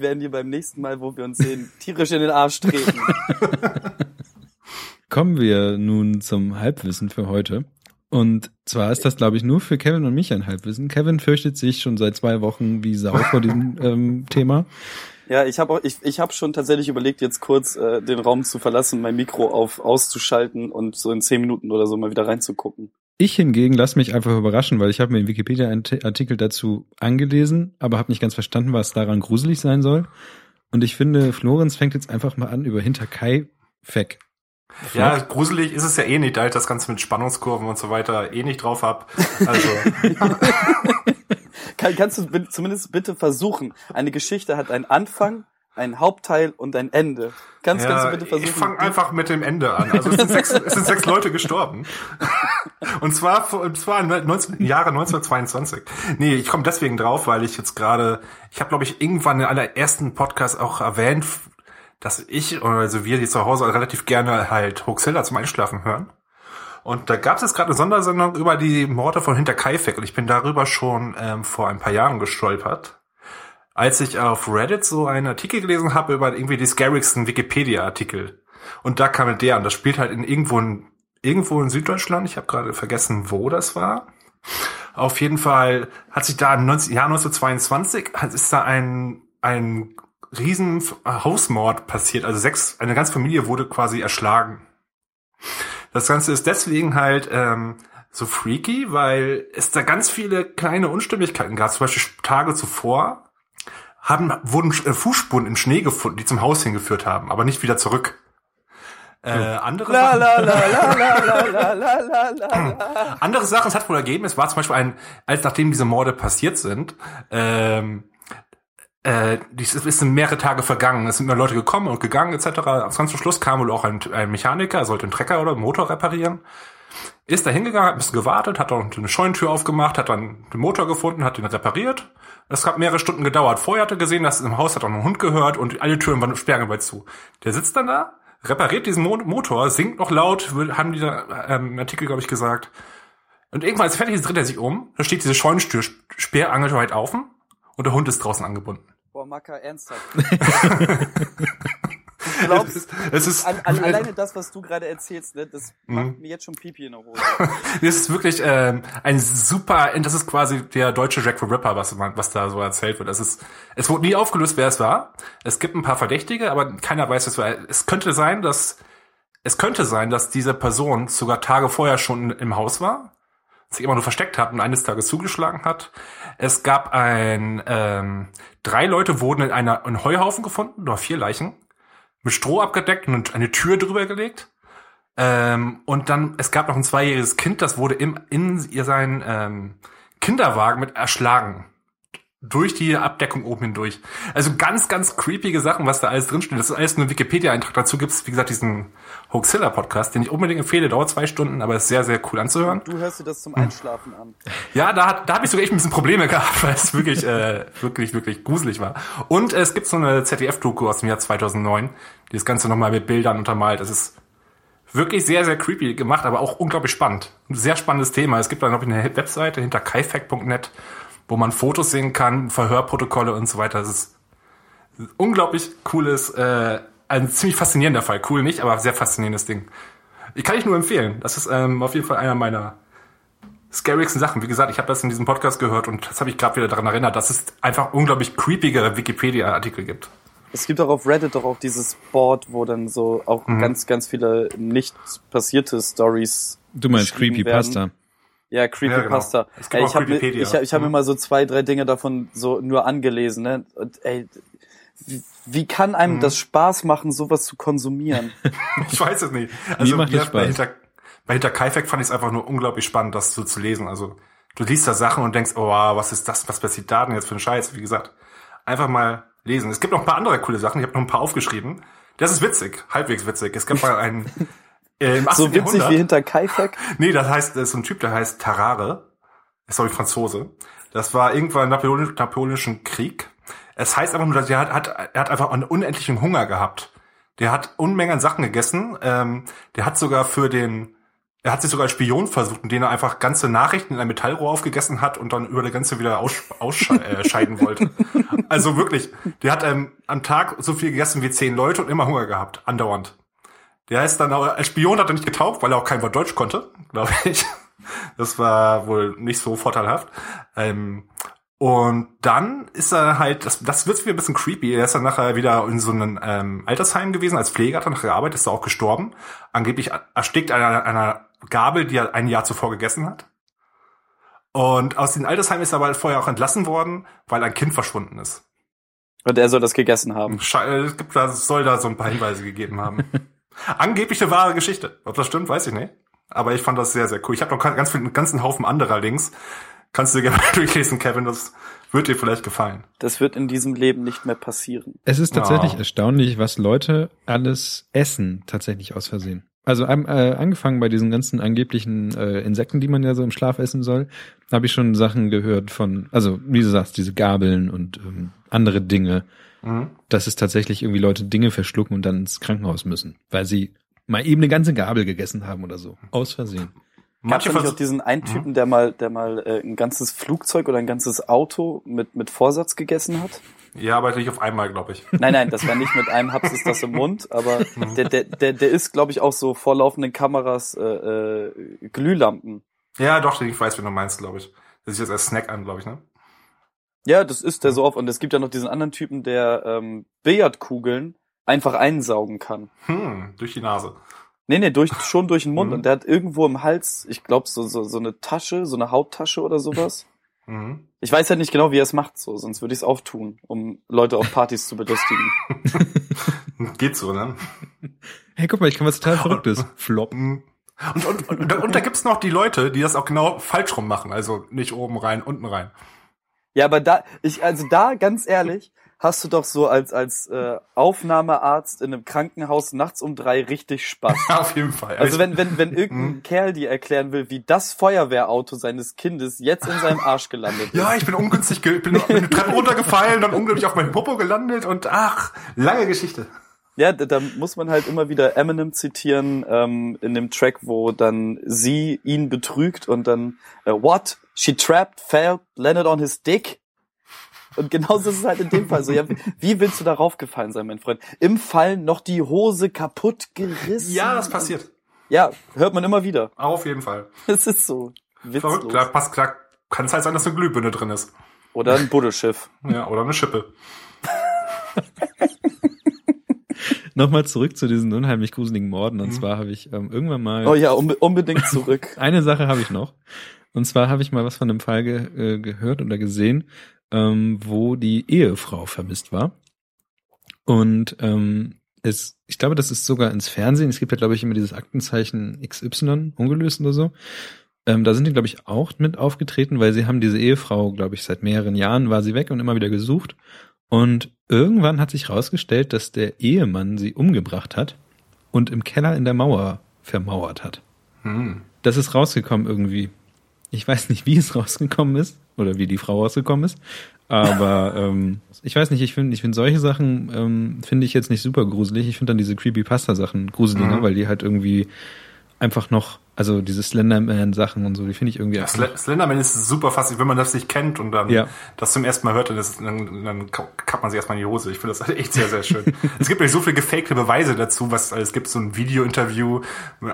Speaker 3: werden dir beim nächsten Mal, wo wir uns sehen, tierisch in den Arsch treten.
Speaker 2: Kommen wir nun zum Halbwissen für heute. Und zwar ist das, glaube ich, nur für Kevin und mich ein Halbwissen. Kevin fürchtet sich schon seit zwei Wochen wie Sau vor diesem ähm, Thema.
Speaker 3: Ja, ich habe ich, ich hab schon tatsächlich überlegt, jetzt kurz äh, den Raum zu verlassen, mein Mikro auf auszuschalten und so in zehn Minuten oder so mal wieder reinzugucken.
Speaker 2: Ich hingegen lasse mich einfach überraschen, weil ich habe mir den Wikipedia-Artikel dazu angelesen, aber habe nicht ganz verstanden, was daran gruselig sein soll. Und ich finde, Florenz fängt jetzt einfach mal an über Hinterkai-Feck
Speaker 4: ja, gruselig ist es ja eh nicht, da ich das Ganze mit Spannungskurven und so weiter eh nicht drauf hab. Also.
Speaker 3: Kann, kannst du zumindest bitte versuchen? Eine Geschichte hat einen Anfang, einen Hauptteil und ein Ende. Kannst,
Speaker 4: ja,
Speaker 3: kannst du bitte versuchen?
Speaker 4: Ich fange einfach mit dem Ende an. Also es sind sechs, es sind sechs Leute gestorben. Und zwar, und zwar im 19, Jahre 1922. Nee, ich komme deswegen drauf, weil ich jetzt gerade, ich habe glaube ich irgendwann in einer ersten Podcast auch erwähnt, dass ich, also wir, die zu Hause relativ gerne halt Hoaxilla zum Einschlafen hören. Und da gab es jetzt gerade eine Sondersendung über die Morde von Hinterkaifeck und ich bin darüber schon ähm, vor ein paar Jahren gestolpert, als ich auf Reddit so einen Artikel gelesen habe über irgendwie die scarigsten Wikipedia-Artikel. Und da kam der und das spielt halt in irgendwo in, irgendwo in Süddeutschland. Ich habe gerade vergessen, wo das war. Auf jeden Fall hat sich da im 19, Jahr 1922 ist da ein ein riesen Hausmord passiert. Also sechs, eine ganze Familie wurde quasi erschlagen. Das Ganze ist deswegen halt ähm, so freaky, weil es da ganz viele kleine Unstimmigkeiten gab. Zum Beispiel Tage zuvor haben, wurden äh, Fußspuren im Schnee gefunden, die zum Haus hingeführt haben, aber nicht wieder zurück. Äh, andere, la, andere Sachen, es hat wohl ergeben, es war zum Beispiel ein, als nachdem diese Morde passiert sind, ähm, äh, es sind mehrere Tage vergangen. Es sind mehr Leute gekommen und gegangen etc. Ganz zum Schluss kam wohl auch ein, ein Mechaniker, sollte einen Trecker oder einen Motor reparieren. Ist da hingegangen, hat ein bisschen gewartet, hat dann eine Scheunentür aufgemacht, hat dann den Motor gefunden, hat den repariert. Es hat mehrere Stunden gedauert. Vorher hat er gesehen, dass im Haus hat auch ein Hund gehört und alle Türen waren sperrangelweit zu. Der sitzt dann da, repariert diesen Mo Motor, singt noch laut, haben die da ähm, Artikel, glaube ich, gesagt. Und irgendwann, als fertig ist, dreht er sich um, da steht diese Scheunentür sperrangelweit offen und der Hund ist draußen angebunden.
Speaker 3: Boah, Maka, ernsthaft. Du glaubst, es ist, es ist an, an, alleine das, was du gerade erzählst, ne, das mhm. macht mir jetzt schon Pipi in der Hose.
Speaker 4: das ist wirklich ähm, ein super, das ist quasi der deutsche Jack the Ripper, was, was da so erzählt wird. Es ist, es wurde nie aufgelöst, wer es war. Es gibt ein paar Verdächtige, aber keiner weiß, es war. Es könnte sein, dass es könnte sein, dass diese Person sogar Tage vorher schon im Haus war sich immer nur versteckt hat und eines Tages zugeschlagen hat. Es gab ein, ähm, drei Leute wurden in einer in Heuhaufen gefunden, nur vier Leichen, mit Stroh abgedeckt und eine Tür drüber gelegt. Ähm, und dann, es gab noch ein zweijähriges Kind, das wurde im, in ihr seinen ähm, Kinderwagen mit erschlagen durch die Abdeckung oben hindurch. Also ganz, ganz creepige Sachen, was da alles drinsteht. Das ist alles nur ein Wikipedia-Eintrag. Dazu gibt's, wie gesagt, diesen Hoaxilla-Podcast, den ich unbedingt empfehle. Dauert zwei Stunden, aber ist sehr, sehr cool anzuhören.
Speaker 3: Du hörst dir das zum Einschlafen an.
Speaker 4: Ja, da, da habe ich sogar echt ein bisschen Probleme gehabt, weil es wirklich, äh, wirklich, wirklich gruselig war. Und äh, es gibt so eine ZDF-Doku aus dem Jahr 2009, die das Ganze nochmal mit Bildern untermalt. Das ist wirklich sehr, sehr creepy gemacht, aber auch unglaublich spannend. Ein sehr spannendes Thema. Es gibt da noch eine Webseite hinter kaifact.net wo man Fotos sehen kann, Verhörprotokolle und so weiter. Das ist unglaublich cooles, äh, ein ziemlich faszinierender Fall. Cool nicht, aber sehr faszinierendes Ding. Ich kann ich nur empfehlen. Das ist ähm, auf jeden Fall einer meiner scarigsten Sachen. Wie gesagt, ich habe das in diesem Podcast gehört und das habe ich gerade wieder daran erinnert, dass es einfach unglaublich creepige Wikipedia-Artikel gibt.
Speaker 3: Es gibt auch auf Reddit doch auch dieses Board, wo dann so auch
Speaker 4: Mhm.
Speaker 3: ganz, ganz viele nicht passierte Stories.
Speaker 2: Du meinst Creepypasta.
Speaker 3: werden. Ja, Creepypasta.
Speaker 4: Ja, genau. Es gibt
Speaker 3: ey,
Speaker 4: auch
Speaker 3: ich habe ich hab, ich hab
Speaker 4: Mhm.
Speaker 3: mir mal so zwei, drei Dinge davon so nur angelesen, ne? Und ey, wie, wie kann
Speaker 4: Mhm.
Speaker 3: einem das Spaß machen, sowas zu konsumieren?
Speaker 4: Ich weiß es nicht. Also
Speaker 2: macht
Speaker 4: gesagt, bei? Hinter, bei Hinterkaifeck fand ich es einfach nur unglaublich spannend, das so zu lesen. Also du liest da Sachen und denkst, oh, wow, was ist das, was passiert da denn jetzt für ein Scheiß? Wie gesagt, einfach mal lesen. Es gibt noch ein paar andere coole Sachen. Ich habe noch ein paar aufgeschrieben. Das ist witzig, halbwegs witzig. Es gab mal einen äh, im 18.
Speaker 3: so witzig
Speaker 4: Jahrhundert.
Speaker 3: wie hinter Kaifek?
Speaker 4: Nee, das heißt, das ist so ein Typ, der heißt Tarare. Ist glaube ich Franzose. Das war irgendwann im Napoleon, Napoleonischen Krieg. Es heißt einfach nur, dass er hat, hat, er hat einfach einen unendlichen Hunger gehabt. Der hat Unmengen an Sachen gegessen. Ähm, der hat sogar für den, er hat sich sogar als Spion versucht, indem er einfach ganze Nachrichten in ein Metallrohr aufgegessen hat und dann über der ganze wieder aus, ausscheiden äh, scheiden wollte. Also wirklich, der hat ähm, am Tag so viel gegessen wie zehn Leute und immer Hunger gehabt, andauernd. Der ist dann auch, als Spion hat er nicht getaugt, weil er auch kein Wort Deutsch konnte, glaube ich. Das war wohl nicht so vorteilhaft. Ähm, und dann ist er halt, das, das wird wieder ein bisschen creepy. Er ist dann nachher wieder in so einem ähm, Altersheim gewesen als Pfleger, hat dann nachher gearbeitet, ist da auch gestorben. Angeblich erstickt an einer, einer Gabel, die er ein Jahr zuvor gegessen hat. Und aus dem Altersheim ist er aber vorher auch entlassen worden, weil ein Kind verschwunden ist.
Speaker 3: Und er soll das gegessen haben.
Speaker 4: Sche- Es gibt da, es soll da so ein paar Hinweise gegeben haben. Angeblich eine wahre Geschichte. Ob das stimmt, weiß ich nicht. Aber ich fand das sehr, sehr cool. Ich habe noch ganz viel, einen ganzen Haufen anderer Links. Kannst du dir gerne mal durchlesen, Kevin. Das wird dir vielleicht gefallen.
Speaker 3: Das wird in diesem Leben nicht mehr passieren.
Speaker 2: Es ist tatsächlich
Speaker 4: Ja.
Speaker 2: erstaunlich, was Leute alles essen, tatsächlich aus Versehen. Also äh, angefangen bei diesen ganzen angeblichen äh, Insekten, die man ja so im Schlaf essen soll, habe ich schon Sachen gehört von, also wie du sagst, diese Gabeln und ähm, andere Dinge,
Speaker 4: Mhm.
Speaker 2: dass es tatsächlich irgendwie Leute Dinge verschlucken und dann ins Krankenhaus müssen, weil sie mal eben eine ganze Gabel gegessen haben oder so. Aus Versehen.
Speaker 3: Manche nicht auch diesen einen Typen, der mal, der mal äh, ein ganzes Flugzeug oder ein ganzes Auto mit mit Vorsatz gegessen hat?
Speaker 4: Ja, aber nicht auf einmal, glaube ich.
Speaker 3: Nein, nein, das war nicht mit einem Haps ist das im Mund, aber der, der, der, der ist, glaube ich, auch so vor laufenden Kameras äh, äh, Glühlampen.
Speaker 4: Ja, doch, ich weiß, wen du meinst, glaube ich. Das ist jetzt als Snack an, glaube ich, ne?
Speaker 3: Ja, das ist der so oft. Und es gibt ja noch diesen anderen Typen, der ähm, Billardkugeln einfach einsaugen kann.
Speaker 4: Hm, durch die Nase.
Speaker 3: Nee, nee, durch, schon durch den Mund.
Speaker 4: Mhm.
Speaker 3: Und der hat irgendwo im Hals, ich glaube, so, so, so eine Tasche, so eine Hauttasche oder sowas.
Speaker 4: Mhm.
Speaker 3: Ich weiß halt nicht genau, wie er es macht, so, sonst würde ich es auftun, um Leute auf Partys zu belustigen.
Speaker 4: Geht so, ne?
Speaker 2: Hey, guck mal, ich kann was total Verrücktes. Flop.
Speaker 4: Mhm. Und, und, und, da- und da gibt's noch die Leute, die das auch genau falsch rum machen. Also nicht oben rein, unten rein.
Speaker 3: Ja, aber da, ich, also da, ganz ehrlich, hast du doch so als, als äh, Aufnahmearzt in einem Krankenhaus nachts um drei richtig Spaß.
Speaker 4: Auf jeden Fall.
Speaker 3: Also wenn, wenn, wenn
Speaker 4: Mhm.
Speaker 3: irgendein Kerl dir erklären will, wie das Feuerwehrauto seines Kindes jetzt in seinem Arsch gelandet ist.
Speaker 4: Ja, ich bin ungünstig, bin bin eine Treppe runtergefallen, dann unglücklich auf meinen Popo gelandet und ach, lange Geschichte.
Speaker 3: Ja, da, da muss man halt immer wieder Eminem zitieren ähm, in dem Track, wo dann sie ihn betrügt und dann äh, What? She trapped, failed, landed on his dick. Und genauso ist es halt in dem Fall so. Ja, wie- willst du darauf gefallen sein, mein Freund? Im Fallen noch die Hose kaputt gerissen.
Speaker 4: Ja, das passiert.
Speaker 3: Ja, hört man immer wieder.
Speaker 4: Auf jeden Fall.
Speaker 3: Es ist so
Speaker 4: Verrückt,
Speaker 3: witzlos.
Speaker 4: klar, passt klar. Kann es halt sein, dass eine Glühbirne drin ist.
Speaker 3: Oder ein Buddelschiff.
Speaker 4: Ja, oder eine Schippe.
Speaker 2: Nochmal zurück zu diesen unheimlich gruseligen Morden. Und zwar habe ich ähm, irgendwann mal
Speaker 3: Oh ja, unbe unbedingt zurück.
Speaker 2: Eine Sache habe ich noch. Und zwar habe ich mal was von einem Fall ge äh, gehört oder gesehen, ähm, wo die Ehefrau vermisst war. Und ähm, es, ich glaube, das ist sogar ins Fernsehen. Es gibt ja, glaube ich, immer dieses Aktenzeichen XY, ungelöst oder so. Ähm, da sind die, glaube ich, auch mit aufgetreten, weil sie haben diese Ehefrau, glaube ich, seit mehreren Jahren war sie weg und immer wieder gesucht. Und irgendwann hat sich herausgestellt, dass der Ehemann sie umgebracht hat und im Keller in der Mauer vermauert hat.
Speaker 4: Hm.
Speaker 2: Das ist rausgekommen irgendwie. Ich weiß nicht, wie es rausgekommen ist oder wie die Frau rausgekommen ist. Aber ähm, ich weiß nicht, ich finde ich finde solche Sachen ähm, finde ich jetzt nicht super gruselig. Ich finde dann diese Creepypasta-Sachen gruseliger,
Speaker 4: Mhm.
Speaker 2: weil die halt irgendwie einfach noch, also diese Slenderman-Sachen und so, die finde ich irgendwie
Speaker 4: Ja. Sl Slenderman ist super faszinierend, wenn man das nicht kennt und dann
Speaker 2: Ja.
Speaker 4: das zum ersten Mal hört, dann, ist, dann, dann kappt man sich erstmal in die Hose. Ich finde das echt sehr, sehr schön. es gibt nämlich so viele gefakte Beweise dazu, was es gibt so ein Video-Interview,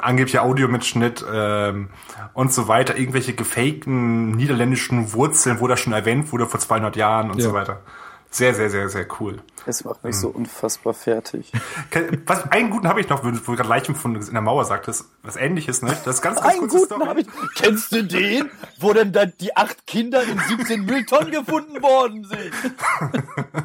Speaker 4: angeblicher Audiomitschnitt ähm, und so weiter, irgendwelche gefakten niederländischen Wurzeln, wo das schon erwähnt wurde vor 200 Jahren und
Speaker 2: Ja.
Speaker 4: so weiter. Sehr, sehr, sehr, sehr cool.
Speaker 3: Es macht mich so unfassbar fertig.
Speaker 4: Was, einen guten habe ich noch, wo du gerade Leichen von in der Mauer sagtest. Was ähnliches, ne? Das ist ganz, ganz
Speaker 3: Einen guten habe ich. Kennst du den, wo denn da die acht Kinder in 17 Mülltonnen gefunden worden sind?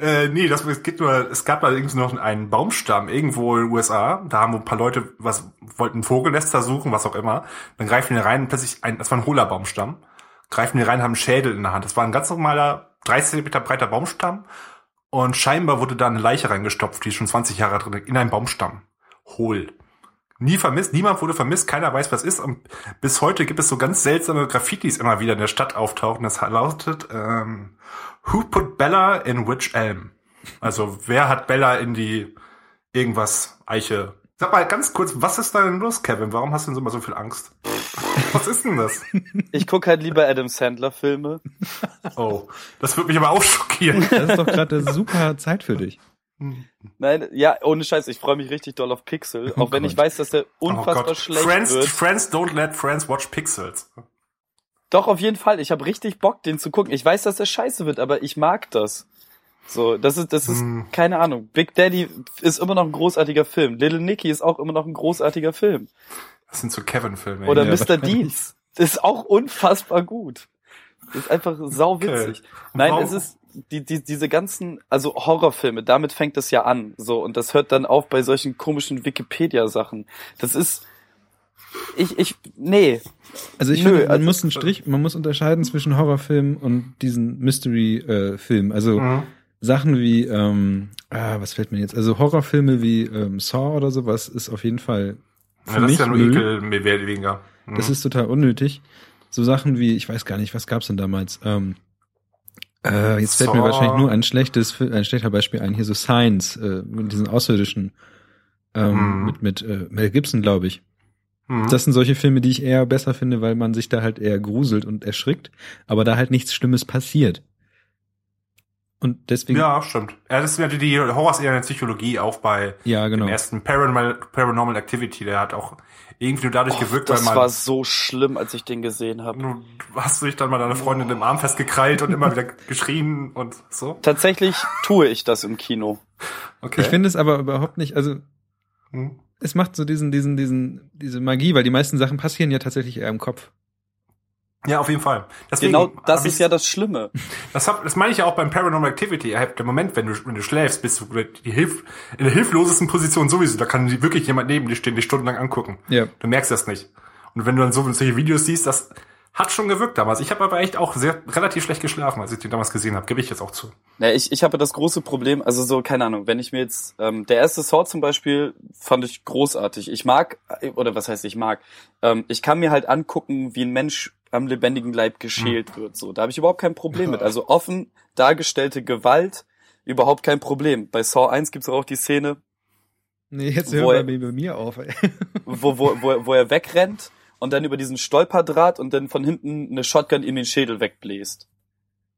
Speaker 4: Äh, nee, das es geht nur, es gab da irgendwie noch einen Baumstamm irgendwo in den USA. Da haben ein paar Leute was, wollten Vogelnester suchen, was auch immer. Dann greifen die rein und plötzlich ein, das war ein hohler Baumstamm. Greifen die rein, haben einen Schädel in der Hand. Das war ein ganz normaler, 30 Zentimeter breiter Baumstamm. Und scheinbar wurde da eine Leiche reingestopft, die schon 20 Jahre drin, in einen Baumstamm. Hohl. Nie vermisst, niemand wurde vermisst, keiner weiß, was ist. Und bis heute gibt es so ganz seltsame Graffitis immer wieder in der Stadt auftauchen. Das lautet, ähm, Who put Bella in which elm? Also, wer hat Bella in die irgendwas Eiche? Sag mal ganz kurz, was ist da denn los, Kevin? Warum hast du denn so immer so viel Angst? Was ist denn das?
Speaker 3: Ich guck halt lieber Adam Sandler Filme.
Speaker 4: Oh, das wird mich aber auch schockieren.
Speaker 2: Das ist doch gerade eine super Zeit für dich.
Speaker 3: Nein, ja, ohne Scheiß, ich freue mich richtig doll auf Pixel, auch wenn ich weiß, dass der unfassbar
Speaker 4: oh Gott.
Speaker 3: schlecht
Speaker 4: Friends,
Speaker 3: wird.
Speaker 4: Friends don't let friends watch pixels.
Speaker 3: Doch, auf jeden Fall. Ich habe richtig Bock, den zu gucken. Ich weiß, dass der scheiße wird, aber ich mag das. So, das ist, das ist,
Speaker 4: Hm.
Speaker 3: keine Ahnung. Big Daddy ist immer noch ein großartiger Film. Little Nicky ist auch immer noch ein großartiger Film.
Speaker 4: Das sind so Kevin-Filme.
Speaker 3: Oder
Speaker 2: Ja,
Speaker 3: Mr. Deeds. Das ist auch unfassbar gut. Das ist einfach sauwitzig.
Speaker 4: Okay.
Speaker 3: Nein, es ist die, die, diese ganzen, also Horrorfilme, damit fängt das ja an. So, und das hört dann auf bei solchen komischen Wikipedia-Sachen. Das ist, ich, ich, nee.
Speaker 2: Also ich
Speaker 3: Nö,
Speaker 2: finde, man
Speaker 3: also-
Speaker 2: muss einen Strich, man muss unterscheiden zwischen Horrorfilmen und diesen Mystery-Film. also
Speaker 4: Mhm.
Speaker 2: Sachen wie, ähm, ah, was fällt mir jetzt? Also Horrorfilme wie ähm, Saw oder sowas ist auf jeden Fall für
Speaker 4: Ja, das
Speaker 2: mich
Speaker 4: ist ja nur
Speaker 2: Müll.
Speaker 4: Ekel, mehr weniger. Mhm.
Speaker 2: Das ist total unnötig. So Sachen wie, ich weiß gar nicht, was gab's denn damals? Ähm, äh, jetzt fällt mir
Speaker 4: Saw.
Speaker 2: wahrscheinlich nur ein schlechtes, ein schlechter Beispiel ein. Hier so Science, äh, mit diesen Außerirdischen, ähm,
Speaker 4: Mhm.
Speaker 2: mit mit äh, Mel Gibson, glaube ich.
Speaker 4: Mhm.
Speaker 2: Das sind solche Filme, die ich eher besser finde, weil man sich da halt eher gruselt und erschrickt, aber da halt nichts Schlimmes passiert. Und deswegen, ja,
Speaker 4: ja, stimmt. Ja, das ist ja die, die Horror ist eher eine Psychologie, auch bei
Speaker 2: genau.
Speaker 4: dem ersten Paranormal, Paranormal Activity. Der hat auch irgendwie nur dadurch gewirkt, weil
Speaker 3: Das
Speaker 4: man
Speaker 3: war so schlimm, als ich den gesehen habe.
Speaker 4: du hast du dich dann mal deine Freundin im Arm festgekrallt und immer wieder geschrien und so.
Speaker 3: Tatsächlich tue ich das im Kino.
Speaker 4: Okay.
Speaker 2: Ich finde es aber überhaupt nicht, also
Speaker 4: Hm.
Speaker 2: es macht so diesen, diesen, diesen, diese Magie, weil die meisten Sachen passieren ja tatsächlich eher im Kopf.
Speaker 4: Ja, auf jeden Fall. Deswegen
Speaker 3: Genau das ist ja das Schlimme.
Speaker 4: Das, hab, das meine ich ja auch beim Paranormal Activity. Der Moment, wenn du, wenn du schläfst, bist du die Hilf, in der hilflosesten Position sowieso. Da kann wirklich jemand neben dir stehen, dich stundenlang angucken.
Speaker 2: Ja.
Speaker 4: Du merkst das nicht. Und wenn du dann so solche Videos siehst, das hat schon gewirkt damals. Ich habe aber echt auch sehr relativ schlecht geschlafen, als ich den damals gesehen habe. Gebe ich jetzt auch zu.
Speaker 3: Ja, ich, ich habe das große Problem, also so, keine Ahnung, wenn ich mir jetzt, ähm, der erste Saw zum Beispiel fand ich großartig. Ich mag, oder was heißt ich mag, ähm, ich kann mir halt angucken, wie ein Mensch am lebendigen Leib geschält wird. So, da habe ich überhaupt kein Problem mit. Also offen dargestellte Gewalt, überhaupt kein Problem. Bei Saw 1 gibt's auch die Szene,
Speaker 2: Nee, jetzt
Speaker 3: Wo
Speaker 2: hör
Speaker 3: er-
Speaker 2: bei mir auf, ey.
Speaker 3: wo, wo, wo, wo er wegrennt und dann über diesen Stolperdraht und dann von hinten eine Shotgun in den Schädel wegbläst.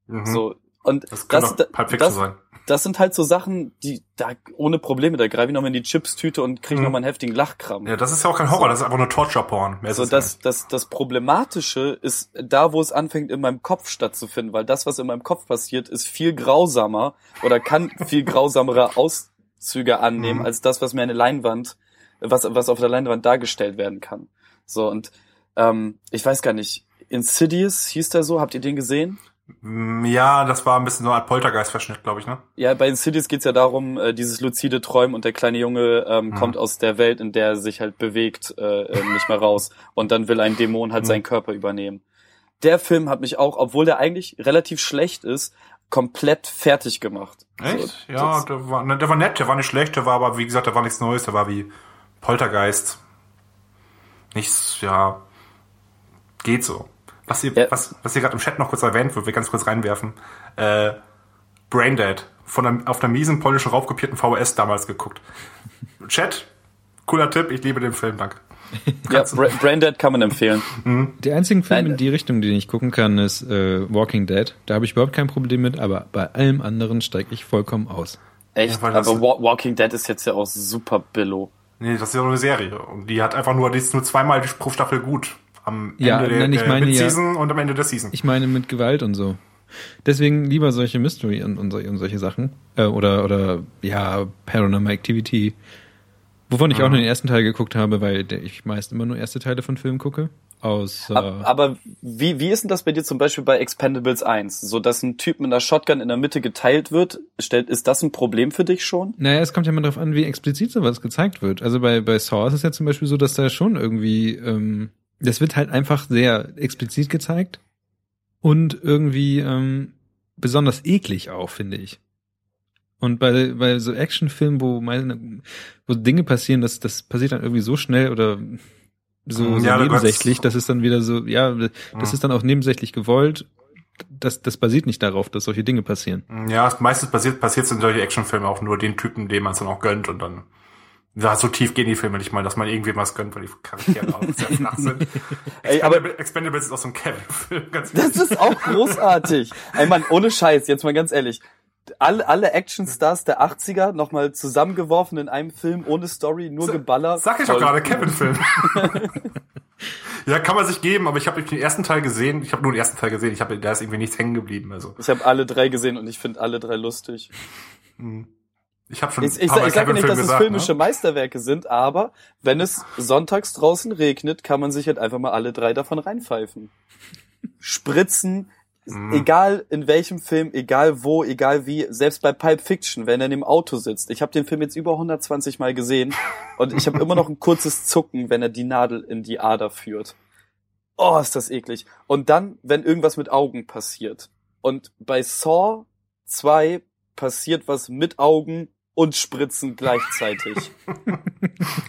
Speaker 4: Mhm.
Speaker 3: So. Und
Speaker 4: Das kann
Speaker 3: das,
Speaker 4: Fiction
Speaker 3: das,
Speaker 4: sein.
Speaker 3: Das sind halt so Sachen, die da ohne Probleme, da greife ich nochmal in die Chipstüte und kriege
Speaker 4: Mhm.
Speaker 3: noch nochmal einen heftigen Lachkram.
Speaker 4: Ja, das ist ja auch kein Horror, das ist einfach nur Torture-Porn. Mehr ist
Speaker 3: so
Speaker 4: es
Speaker 3: das, das, das Problematische ist da, wo es anfängt, in meinem Kopf stattzufinden, weil das, was in meinem Kopf passiert, ist viel grausamer oder kann viel grausamere Auszüge annehmen,
Speaker 4: Mhm.
Speaker 3: als das, was mir eine Leinwand, was, was auf der Leinwand dargestellt werden kann. So, und ähm, ich weiß gar nicht, Insidious hieß der so, habt ihr den gesehen?
Speaker 4: Mm, Ja, das war ein bisschen so eine Art Poltergeist-Verschnitt, glaube ich, ne?
Speaker 3: Ja, bei Insidious geht's ja darum, äh, dieses luzide Träumen und der kleine Junge ähm,
Speaker 4: Mhm.
Speaker 3: kommt aus der Welt, in der er sich halt bewegt, äh, äh, nicht mehr raus. Und dann will ein Dämon halt
Speaker 4: Mhm.
Speaker 3: seinen Körper übernehmen. Der Film hat mich auch, obwohl der eigentlich relativ schlecht ist, komplett fertig gemacht.
Speaker 4: Echt?
Speaker 3: So,
Speaker 4: ja, der war, ne, der war nett, der war nicht schlecht, der war aber, wie gesagt, der war nichts Neues, der war wie Poltergeist. Nichts, ja, geht so. Was ihr,
Speaker 3: Ja.
Speaker 4: was, was hier gerade im Chat noch kurz erwähnt wird, wir ganz kurz reinwerfen. Äh, Braindead, von einem, auf einer miesen polnischen raufkopierten VHS damals geguckt. Chat, cooler Tipp, ich liebe den Film, danke.
Speaker 3: ja, Bra Braindead kann man empfehlen.
Speaker 2: Der einzige Film
Speaker 3: Nein,
Speaker 2: in die Richtung, den ich gucken kann, ist äh, Walking Dead. Da habe ich überhaupt kein Problem mit, aber bei allem anderen steige ich vollkommen aus.
Speaker 3: Echt,
Speaker 4: Ja,
Speaker 3: aber Wa Walking Dead ist jetzt ja auch super billo.
Speaker 4: Nee, das ist ja nur eine Serie. Und die hat einfach nur, die ist nur zweimal pro Staffel gut. Am
Speaker 2: Ja,
Speaker 4: Ende der,
Speaker 2: nein, ich
Speaker 4: der
Speaker 2: meine ja-
Speaker 4: Mid-Season und am Ende der Season.
Speaker 2: Ich meine mit Gewalt und so. Deswegen lieber solche Mystery und, und, solche, und solche Sachen. Äh, oder, oder ja, Paranormal Activity. Wovon ich auch nur den ersten Teil geguckt habe, weil ich meist immer nur erste Teile von Filmen gucke. Aus, äh,
Speaker 3: aber, aber wie, wie ist denn das bei dir zum Beispiel bei Expendables 1? So, dass ein Typ mit einer Shotgun in der Mitte geteilt wird, stellt, ist das ein Problem für dich schon?
Speaker 2: Naja, es kommt ja immer darauf an, wie explizit sowas gezeigt wird. Also bei, bei Saw ist es ja zum Beispiel so, dass da schon irgendwie, ähm, das wird halt einfach sehr explizit gezeigt und irgendwie ähm, besonders eklig auch, finde ich. Und bei, bei so Actionfilmen, wo meine, wo Dinge passieren, das, das passiert dann irgendwie so schnell oder so, so
Speaker 4: Ja,
Speaker 2: nebensächlich, das ist dann wieder so, ja, das ist dann auch nebensächlich gewollt. Das, das basiert nicht darauf, dass solche Dinge passieren.
Speaker 4: Ja, meistens passiert passiert in solchen Actionfilmen auch nur den Typen, dem man es dann auch gönnt und dann ja, so tief gehen die Filme nicht mal, dass man irgendwem was gönnt, weil die Charaktere auch sehr flach sind.
Speaker 3: Ey, aber
Speaker 4: Expendable- Expendables ist auch so ein Kevin-Film,
Speaker 3: Das ist auch großartig. Ey Mann, ohne Scheiß, jetzt mal ganz ehrlich. Alle, alle Actionstars der 80er nochmal zusammengeworfen in einem Film ohne Story, nur Geballer.
Speaker 4: Sag ich doch gerade. Kevin-Film. ja, kann man sich geben, aber ich habe den ersten Teil gesehen. Ich habe nur den ersten Teil gesehen. Ich habe, da ist irgendwie nichts hängen geblieben. Also
Speaker 3: Ich habe alle drei gesehen und ich finde alle drei lustig.
Speaker 4: Ich habe schon.
Speaker 3: Ich, ich,
Speaker 4: paar Mal
Speaker 3: ich sage nicht, dass es
Speaker 4: gesagt,
Speaker 3: filmische
Speaker 4: ne?
Speaker 3: Meisterwerke sind, aber wenn es sonntags draußen regnet, kann man sich halt einfach mal alle drei davon reinpfeifen. Spritzen,
Speaker 4: Mhm.
Speaker 3: egal in welchem Film, egal wo, egal wie, selbst bei Pulp Fiction, wenn er in dem Auto sitzt. Ich habe den Film jetzt über 120 Mal gesehen und ich habe immer noch ein kurzes Zucken, wenn er die Nadel in die Ader führt. Oh, ist das eklig. Und dann, wenn irgendwas mit Augen passiert. Und bei Saw 2 passiert was mit Augen und Spritzen gleichzeitig.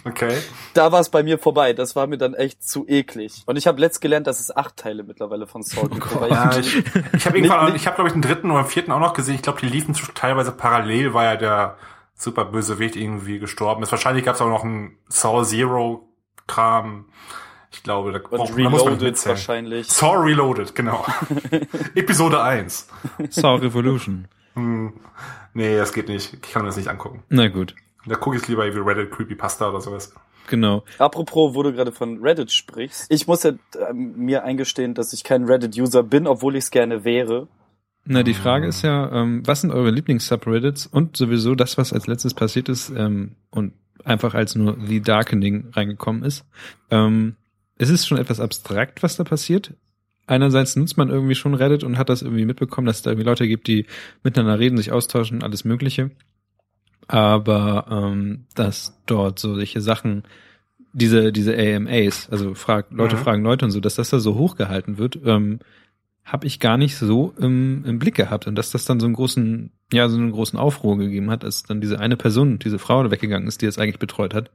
Speaker 4: Okay.
Speaker 3: da war es bei mir vorbei. Das war mir dann echt zu eklig. Und ich habe letzt gelernt, dass es acht Teile mittlerweile von Saw gibt. weil
Speaker 4: Ja, ich ich habe irgendwann, ich habe glaube ich den dritten oder vierten auch noch gesehen. Ich glaube, die liefen teilweise parallel, weil ja der super Bösewicht irgendwie gestorben ist. Wahrscheinlich gab es auch noch einen Saw Zero Kram. Ich glaube, da,
Speaker 3: und
Speaker 4: oh, da muss man
Speaker 3: Reloaded
Speaker 4: mitzählen.
Speaker 3: wahrscheinlich.
Speaker 4: Saw Reloaded, genau. Episode 1.
Speaker 2: Saw Revolution.
Speaker 4: Hm, nee, das geht nicht. Ich kann mir das nicht angucken.
Speaker 2: Na gut,
Speaker 4: Da gucke ich lieber wie Reddit Creepypasta oder sowas.
Speaker 2: genau.
Speaker 3: Apropos, wo du gerade von Reddit sprichst. Ich muss ja ähm, mir eingestehen, dass ich kein Reddit-User bin, obwohl ich es gerne wäre.
Speaker 2: Na, die Frage ist ja, ähm, was sind eure Lieblings-Subreddits und sowieso das, was als letztes passiert ist ähm, und einfach als nur The Darkening reingekommen ist. Ähm, es ist schon etwas abstrakt, was da passiert. Einerseits nutzt man irgendwie schon Reddit und hat das irgendwie mitbekommen, dass es da irgendwie Leute gibt, die miteinander reden, sich austauschen, alles Mögliche. Aber ähm, dass dort so solche Sachen, diese diese AMAs, also frag, Leute
Speaker 4: Mhm.
Speaker 2: fragen Leute und so, dass das da so hochgehalten wird, ähm, habe ich gar nicht so im, im Blick gehabt und dass das dann so einen großen, ja, so einen großen Aufruhr gegeben hat, als dann diese eine Person, diese Frau weggegangen ist, die es eigentlich betreut hat,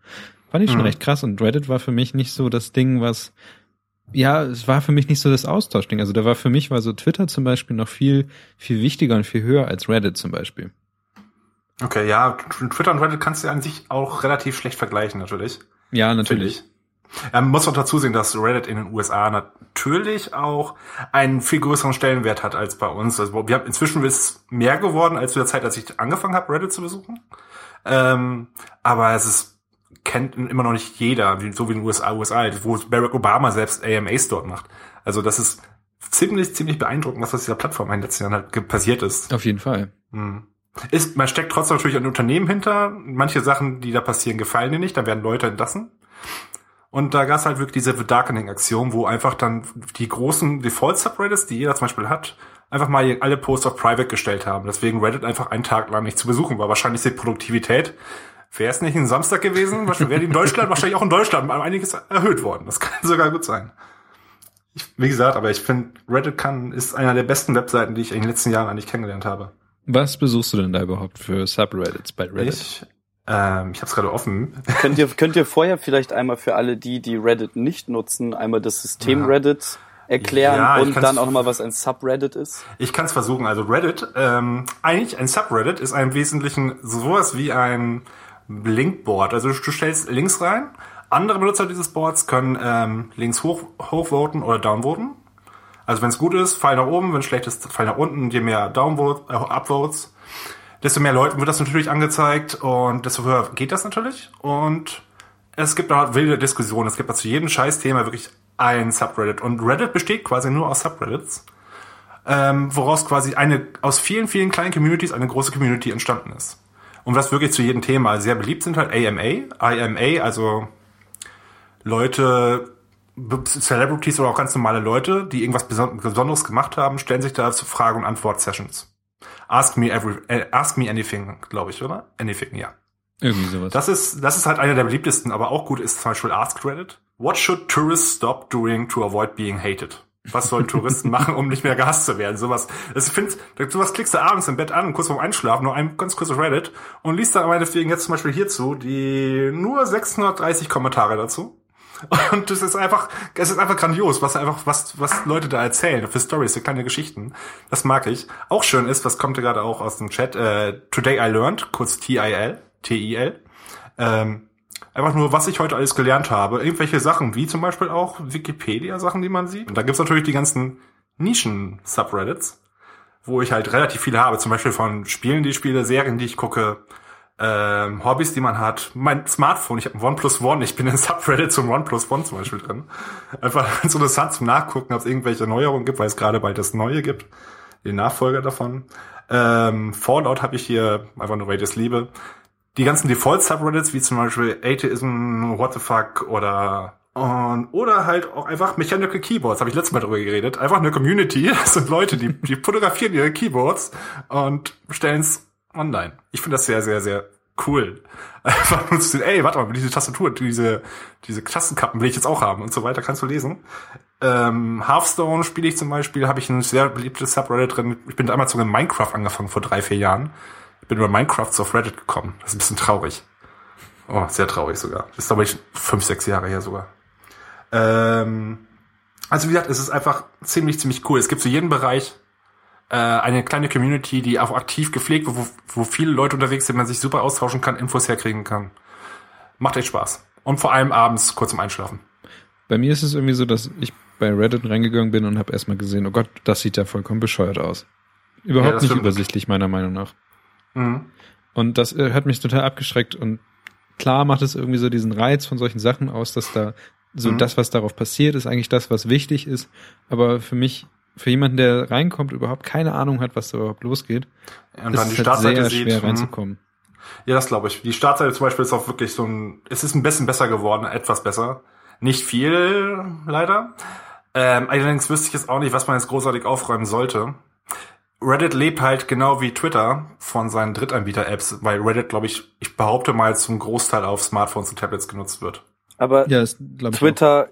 Speaker 2: fand ich schon
Speaker 4: Mhm.
Speaker 2: recht krass und Reddit war für mich nicht so das Ding, was, ja, es war für mich nicht so das Austauschding. Also da war für mich war so Twitter zum Beispiel noch viel, viel wichtiger und viel höher als Reddit zum Beispiel.
Speaker 4: Okay, ja, Twitter und Reddit kannst du an sich auch relativ schlecht vergleichen, natürlich.
Speaker 2: Ja, natürlich.
Speaker 4: ich. Ähm, muss auch dazu sehen, dass Reddit in den USA natürlich auch einen viel größeren Stellenwert hat als bei uns. Also wir haben inzwischen ist es mehr geworden als zu der Zeit, als ich angefangen habe, Reddit zu besuchen. Ähm, aber es ist kennt immer noch nicht jeder, so wie in den USA, USA, wo Barack Obama selbst AMAs dort macht. Also das ist ziemlich, ziemlich beeindruckend, was aus dieser Plattform in den letzten Jahren halt passiert ist.
Speaker 2: Auf jeden Fall.
Speaker 4: Hm. Ist, man steckt trotzdem natürlich ein Unternehmen hinter. Manche Sachen, die da passieren, gefallen dir nicht. Da werden Leute entlassen. Und da gab es halt wirklich diese The Darkening-Aktion, wo einfach dann die großen Default-Subreddits, die jeder zum Beispiel hat, einfach mal alle Posts auf Private gestellt haben. Deswegen Reddit einfach einen Tag lang nicht zu besuchen war. Wahrscheinlich die Produktivität. Wäre es nicht ein Samstag gewesen, wahrscheinlich wäre die in Deutschland, wahrscheinlich auch in Deutschland einiges erhöht worden. Das kann sogar gut sein. Ich, wie gesagt, aber ich finde, Reddit kann, ist einer der besten Webseiten, die ich in den letzten Jahren eigentlich kennengelernt habe.
Speaker 2: Was besuchst du denn da überhaupt für Subreddits bei Reddit?
Speaker 4: Ich, ähm, ich habe es gerade offen.
Speaker 3: könnt, ihr, könnt ihr vorher vielleicht einmal für alle die, die Reddit nicht nutzen, einmal das System
Speaker 4: Ja.
Speaker 3: Reddit erklären
Speaker 4: Ja,
Speaker 3: und dann auch nochmal, was ein Subreddit ist?
Speaker 4: Ich kann es versuchen. Also Reddit, ähm, eigentlich ein Subreddit ist im Wesentlichen sowas wie ein Linkboard. Also du stellst Links rein. Andere Benutzer dieses Boards können ähm, Links hoch, hochvoten oder downvoten. Also wenn es gut ist, Fall nach oben, wenn es schlecht ist, Fall nach unten. Je mehr Downvote, äh, Upvotes, desto mehr Leuten wird das natürlich angezeigt und desto höher geht das natürlich. Und es gibt da wilde Diskussionen. Es gibt da zu jedem Scheißthema wirklich ein Subreddit. Und Reddit besteht quasi nur aus Subreddits. ähm, woraus quasi eine aus vielen, vielen kleinen Communities eine große Community entstanden ist. Und was wirklich zu jedem Thema sehr beliebt sind halt AMA, IMA, also Leute, Celebrities oder auch ganz normale Leute, die irgendwas Besonderes gemacht haben, stellen sich da zu Frage- und Antwort-Sessions. Ask me every, äh, ask me anything, glaube ich, oder? Anything, ja.
Speaker 2: Irgendwie sowas.
Speaker 4: Das ist, das ist halt einer der beliebtesten, aber auch gut ist zum Beispiel Ask Reddit. What should tourists stop doing to avoid being hated? Was sollen Touristen machen, um nicht mehr gehasst zu werden? Sowas. Das findest, sowas klickst du abends im Bett an, kurz vorm Einschlafen, nur ein ganz kurzes Reddit und liest dann meinetwegen jetzt zum Beispiel hierzu die nur 630 Kommentare dazu. Und das ist einfach, es ist einfach grandios, was einfach, was, was Leute da erzählen für Stories, für kleine Geschichten. Das mag ich. Auch schön ist, was kommt gerade auch aus dem Chat, äh, Today I Learned, kurz T-I-L, T-I-L. Ähm, einfach nur, was ich heute alles gelernt habe. Irgendwelche Sachen, wie zum Beispiel auch Wikipedia-Sachen, die man sieht. Und da gibt's natürlich die ganzen Nischen-Subreddits, wo ich halt relativ viele habe. Zum Beispiel von Spielen, die ich spiele, Serien, die ich gucke, ähm, Hobbys, die man hat. Mein Smartphone, ich habe ein OnePlus One, ich bin in Subreddit zum OnePlus One zum Beispiel drin. Einfach ganz interessant zum Nachgucken, ob es irgendwelche Neuerungen gibt, weil es gerade bald das Neue gibt. Den Nachfolger davon. Ähm, Fallout habe ich hier, einfach nur weil ich das liebe die ganzen Default-Subreddits, wie zum Beispiel Atheism, What the Fuck oder und, oder halt auch einfach Mechanical Keyboards, habe ich letztes Mal drüber geredet. Einfach eine Community, das sind Leute, die, die fotografieren ihre Keyboards und stellen es online. Ich finde das sehr, sehr, sehr cool. Einfach nur zu sehen, ey, warte mal, diese Tastatur, diese, diese Klassenkappen will ich jetzt auch haben und so weiter, kannst du lesen. Ähm, Hearthstone spiele ich zum Beispiel, habe ich ein sehr beliebtes Subreddit drin. Ich bin damals sogar in Minecraft angefangen, vor drei, vier Jahren bin über Minecraft auf Reddit gekommen. Das ist ein bisschen traurig. Oh, sehr traurig sogar. Das ist, glaube ich, fünf, sechs Jahre her sogar. Ähm, also wie gesagt, es ist einfach ziemlich, ziemlich cool. Es gibt zu jedem Bereich äh, eine kleine Community, die auch aktiv gepflegt, wo, wo viele Leute unterwegs sind, man sich super austauschen kann, Infos herkriegen kann. Macht echt Spaß. Und vor allem abends kurz zum Einschlafen.
Speaker 2: Bei mir ist es irgendwie so, dass ich bei Reddit reingegangen bin und habe erstmal gesehen, oh Gott, das sieht ja vollkommen bescheuert aus. Überhaupt ja, nicht übersichtlich, meiner Meinung nach. Mhm. Und das äh, hat mich total abgeschreckt und klar macht es irgendwie so diesen Reiz von solchen Sachen aus, dass da so mhm. das, was darauf passiert, ist eigentlich das, was wichtig ist. Aber für mich, für jemanden, der reinkommt, überhaupt keine Ahnung hat, was da überhaupt losgeht,
Speaker 4: und ist dann die es halt sehr
Speaker 2: sieht, schwer mhm. reinzukommen.
Speaker 4: Ja, das glaube ich. Die Startseite zum Beispiel ist auch wirklich so ein, es ist ein bisschen besser geworden, etwas besser. Nicht viel, leider. Ähm, allerdings wüsste ich jetzt auch nicht, was man jetzt großartig aufräumen sollte. Reddit lebt halt genau wie Twitter von seinen Drittanbieter-Apps, weil Reddit, glaube ich, ich behaupte mal, zum Großteil auf Smartphones und Tablets genutzt wird.
Speaker 3: Aber ja, Twitter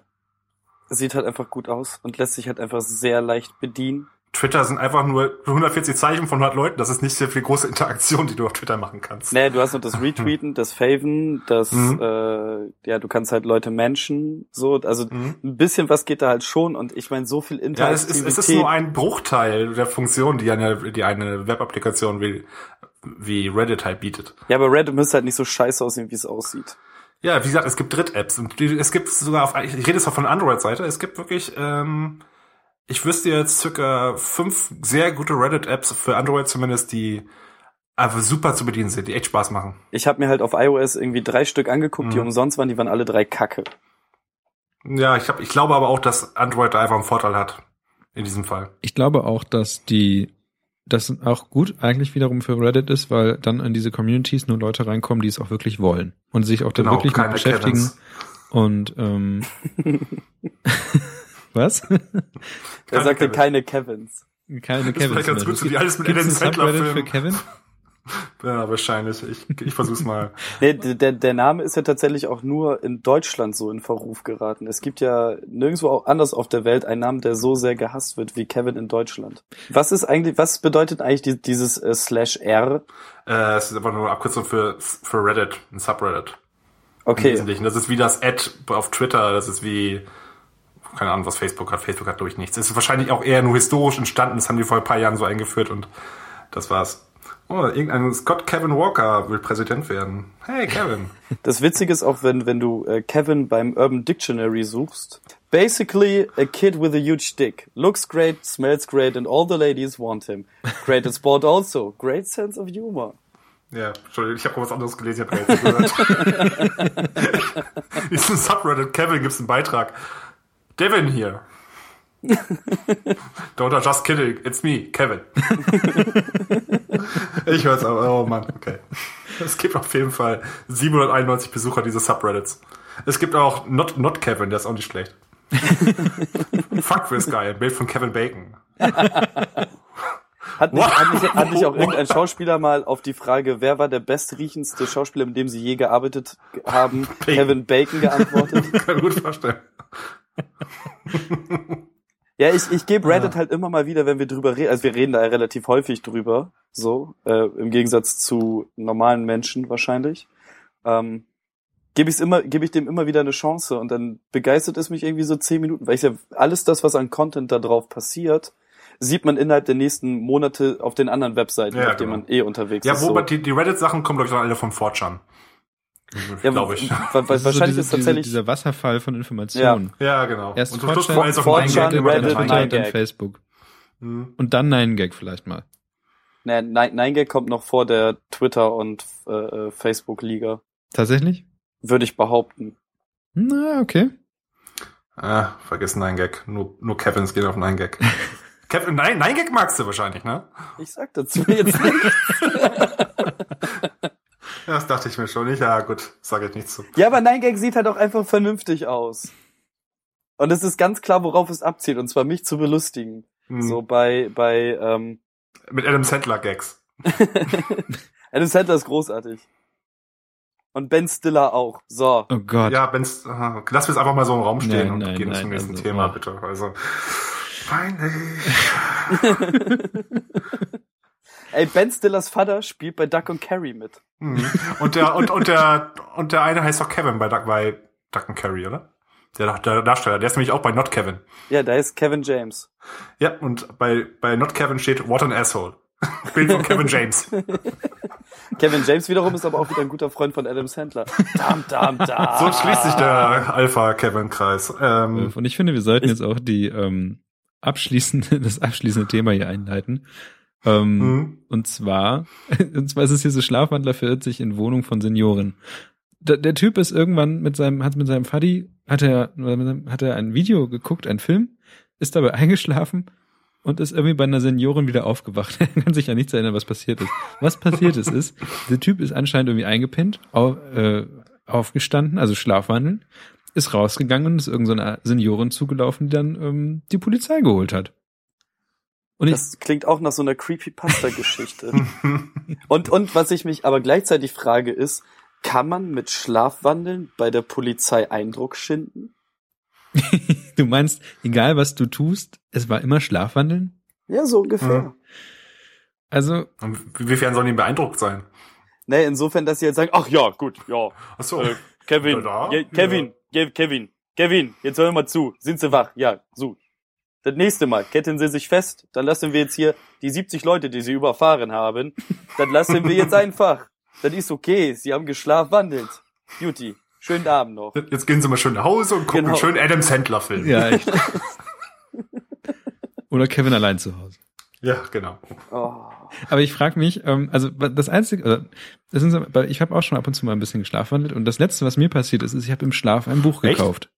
Speaker 3: sieht halt einfach gut aus und lässt sich halt einfach sehr leicht bedienen.
Speaker 4: Twitter sind einfach nur 140 Zeichen von 100 Leuten. Das ist nicht sehr viel große Interaktion, die du auf Twitter machen kannst.
Speaker 3: Nee, du hast noch das Retweeten, das Faven, das, mhm. äh, ja, du kannst halt Leute menschen, so, also mhm. ein bisschen was geht da halt schon und ich meine, so viel Interaktivität.
Speaker 4: Ja, es ist, es ist nur ein Bruchteil der Funktion, die eine, die eine Web-Applikation wie, wie Reddit halt bietet.
Speaker 3: Ja, aber Reddit müsste halt nicht so scheiße aussehen, wie es aussieht.
Speaker 4: Ja, wie gesagt, es gibt Dritt-Apps und es gibt sogar auf, ich rede jetzt auch von Android-Seite, es gibt wirklich, ähm, ich wüsste jetzt circa fünf sehr gute Reddit-Apps für Android zumindest, die einfach super zu bedienen sind, die echt Spaß machen.
Speaker 3: Ich habe mir halt auf iOS irgendwie drei Stück angeguckt, mhm. die umsonst waren, die waren alle drei Kacke.
Speaker 4: Ja, ich, hab, ich glaube aber auch, dass Android da einfach einen Vorteil hat. In diesem Fall.
Speaker 2: Ich glaube auch, dass die das auch gut eigentlich wiederum für Reddit ist, weil dann in diese Communities nur Leute reinkommen, die es auch wirklich wollen und sich auch genau, da wirklich mit beschäftigen. Kevins. Und ähm, Was?
Speaker 3: Er sagte keine Kevins.
Speaker 2: Keine Kevins. Das ist
Speaker 4: ganz gut, so wie alles mit Adam
Speaker 2: Sandler für Kevin?
Speaker 4: Ja, wahrscheinlich. Ich, ich versuch's mal.
Speaker 3: nee, der, der Name ist ja tatsächlich auch nur in Deutschland so in Verruf geraten. Es gibt ja nirgendwo auch anders auf der Welt einen Namen, der so sehr gehasst wird wie Kevin in Deutschland. Was ist eigentlich, was bedeutet eigentlich die, dieses äh, Slash R?
Speaker 4: Äh, es ist einfach nur eine Abkürzung für, für Reddit, ein Subreddit.
Speaker 3: Okay.
Speaker 4: Das ist wie das Ad auf Twitter, das ist wie keine Ahnung, was Facebook hat. Facebook hat, glaube ich, nichts. Es ist wahrscheinlich auch eher nur historisch entstanden. Das haben die vor ein paar Jahren so eingeführt und das war's. Oh, irgendein Scott Kevin Walker will Präsident werden. Hey, Kevin.
Speaker 3: Das Witzige ist auch, wenn, wenn du äh, Kevin beim Urban Dictionary suchst. Basically, a kid with a huge dick. Looks great, smells great, and all the ladies want him. Great at sport also. Great sense of humor.
Speaker 4: Ja, Entschuldigung, ich habe was anderes gelesen, ich habe gehört. Diesen Subreddit Kevin gibt's einen Beitrag. Devin hier. Don't just kidding, it's me, Kevin. ich hör's aber, oh Mann, okay. Es gibt auf jeden Fall 791 Besucher dieses Subreddits. Es gibt auch Not, Not Kevin, der ist auch nicht schlecht. Fuck this guy, ein Bild von Kevin Bacon.
Speaker 3: Hat nicht, hat, nicht, hat nicht auch irgendein Schauspieler mal auf die Frage, wer war der bestriechendste Schauspieler, mit dem sie je gearbeitet haben,
Speaker 4: Bacon.
Speaker 3: Kevin Bacon geantwortet?
Speaker 4: Kann gut vorstellen.
Speaker 3: Ja, ich, ich gebe Reddit halt immer mal wieder, wenn wir drüber reden, also wir reden da ja relativ häufig drüber, so, äh, im Gegensatz zu normalen Menschen wahrscheinlich, ähm, gebe ich immer, gebe ich dem immer wieder eine Chance und dann begeistert es mich irgendwie so zehn Minuten, weil ich ja alles das, was an Content da drauf passiert, sieht man innerhalb der nächsten Monate auf den anderen Webseiten,
Speaker 4: Ja,
Speaker 3: auf denen
Speaker 4: genau.
Speaker 3: man eh unterwegs
Speaker 4: Ja,
Speaker 3: ist.
Speaker 4: wobei
Speaker 3: so.
Speaker 4: die, die Reddit-Sachen kommen, glaube ich, dann alle vom 4chan.
Speaker 3: Ja,
Speaker 4: glaube ich.
Speaker 3: wa- wa-
Speaker 2: Das
Speaker 3: wahrscheinlich
Speaker 2: so
Speaker 3: ist
Speaker 2: diese,
Speaker 3: tatsächlich,
Speaker 2: diese, dieser Wasserfall von Informationen.
Speaker 4: Ja, genau.
Speaker 2: Erst
Speaker 4: und zum Schluss
Speaker 2: 4chan,
Speaker 4: kommt alles auf
Speaker 3: 4chan,
Speaker 4: 9gag, immer
Speaker 3: Reddit,
Speaker 4: dann
Speaker 2: Twitter und dann
Speaker 3: 9gag.
Speaker 2: Facebook.
Speaker 4: Mhm.
Speaker 2: Und dann 9gag vielleicht mal.
Speaker 3: ne, 9gag kommt noch vor der Twitter- und äh, äh, Facebook-Liga,
Speaker 2: Tatsächlich?
Speaker 3: würde ich behaupten.
Speaker 2: Na, okay.
Speaker 4: Ah, vergiss 9gag. Nur, nur Kevins gehen auf 9gag. Kevin, nein, 9gag magst du wahrscheinlich, ne?
Speaker 3: Ich sag dazu jetzt nicht.
Speaker 4: Ja, das dachte ich mir schon. Ich, ja, gut, sage ich nicht zu.
Speaker 3: Ja, aber 9gag sieht halt auch einfach vernünftig aus. Und es ist ganz klar, worauf es abzielt, und zwar mich zu belustigen.
Speaker 4: Hm.
Speaker 3: So bei, bei ähm,
Speaker 4: Mit Adam Sandler Gags.
Speaker 3: Adam Sandler ist großartig. Und Ben Stiller auch. So.
Speaker 2: Oh Gott.
Speaker 4: Ja, wenn's, aha, lass uns einfach mal so im Raum stehen
Speaker 2: Nein,
Speaker 4: und
Speaker 2: nein,
Speaker 4: gehen zum
Speaker 2: nein,
Speaker 4: nächsten
Speaker 2: also,
Speaker 4: Thema,
Speaker 2: oh.
Speaker 4: bitte. Also, peinlich.
Speaker 3: Ey, Ben Stillers Vater spielt bei Duck und Carrie mit.
Speaker 4: Mhm. Und der, und, und der, und der eine heißt doch Kevin bei Duck, bei Duck and Carry, oder? Der, der Darsteller, der ist nämlich auch bei Not Kevin.
Speaker 3: Ja, da ist Kevin James.
Speaker 4: Ja, und bei, bei Not Kevin steht What an Asshole. Bild von Kevin James.
Speaker 3: Kevin James wiederum ist aber auch wieder ein guter Freund von Adam Sandler. Dam, dam, dam.
Speaker 4: So schließt sich der Alpha-Kevin-Kreis. Ähm,
Speaker 2: Und ich finde, wir sollten jetzt auch die ähm, abschließende, das abschließende Thema hier einleiten. Ähm,
Speaker 4: mhm.
Speaker 2: Und zwar, und zwar ist es hier so Schlafwandler verirrt sich in Wohnung von Senioren. Der, der Typ ist irgendwann mit seinem, hat mit seinem Faddy, hat er, hat er ein Video geguckt, ein Film, ist dabei eingeschlafen und ist irgendwie bei einer Seniorin wieder aufgewacht. Er kann sich ja nichts erinnern, was passiert ist. Was passiert ist, ist, der Typ ist anscheinend irgendwie eingepinnt, au, äh, aufgestanden, also Schlafwandeln, ist rausgegangen und ist irgendeiner Seniorin zugelaufen, die dann ähm, die Polizei geholt hat. Und ich,
Speaker 3: Das klingt auch nach so einer Creepypasta-Geschichte. und, und was ich mich aber gleichzeitig frage ist, kann man mit Schlafwandeln bei der Polizei Eindruck schinden?
Speaker 2: du meinst, egal was du tust, es war immer Schlafwandeln?
Speaker 3: Ja, so ungefähr.
Speaker 4: Mhm.
Speaker 2: Also,
Speaker 4: Und inwiefern sollen die beeindruckt sein?
Speaker 3: Ne, insofern, dass sie jetzt sagen, ach ja, gut, ja,
Speaker 4: Ach so.
Speaker 3: äh, Kevin,
Speaker 4: Da, da?
Speaker 3: je, Kevin, Ge- Kevin, Kevin, jetzt hör mal zu, sind Sie wach? Ja, so. Das nächste Mal ketten Sie sich fest, dann lassen wir jetzt hier die 70 Leute, die Sie überfahren haben, dann lassen wir jetzt einfach. Das ist okay, Sie haben geschlafwandelt. Beauty, schönen Abend noch.
Speaker 4: Jetzt gehen sie mal schön nach Hause und gucken
Speaker 3: Genau.
Speaker 4: schönen Adam Sandler-Film.
Speaker 2: ja, echt. Oder Kevin allein zu Hause.
Speaker 4: ja, genau.
Speaker 3: Oh.
Speaker 2: Aber ich frage mich, ähm, also das Einzige, oder, das sind ich habe auch schon ab und zu mal ein bisschen geschlafwandelt und das Letzte, was mir passiert ist, ist, ich habe im Schlaf ein Buch gekauft.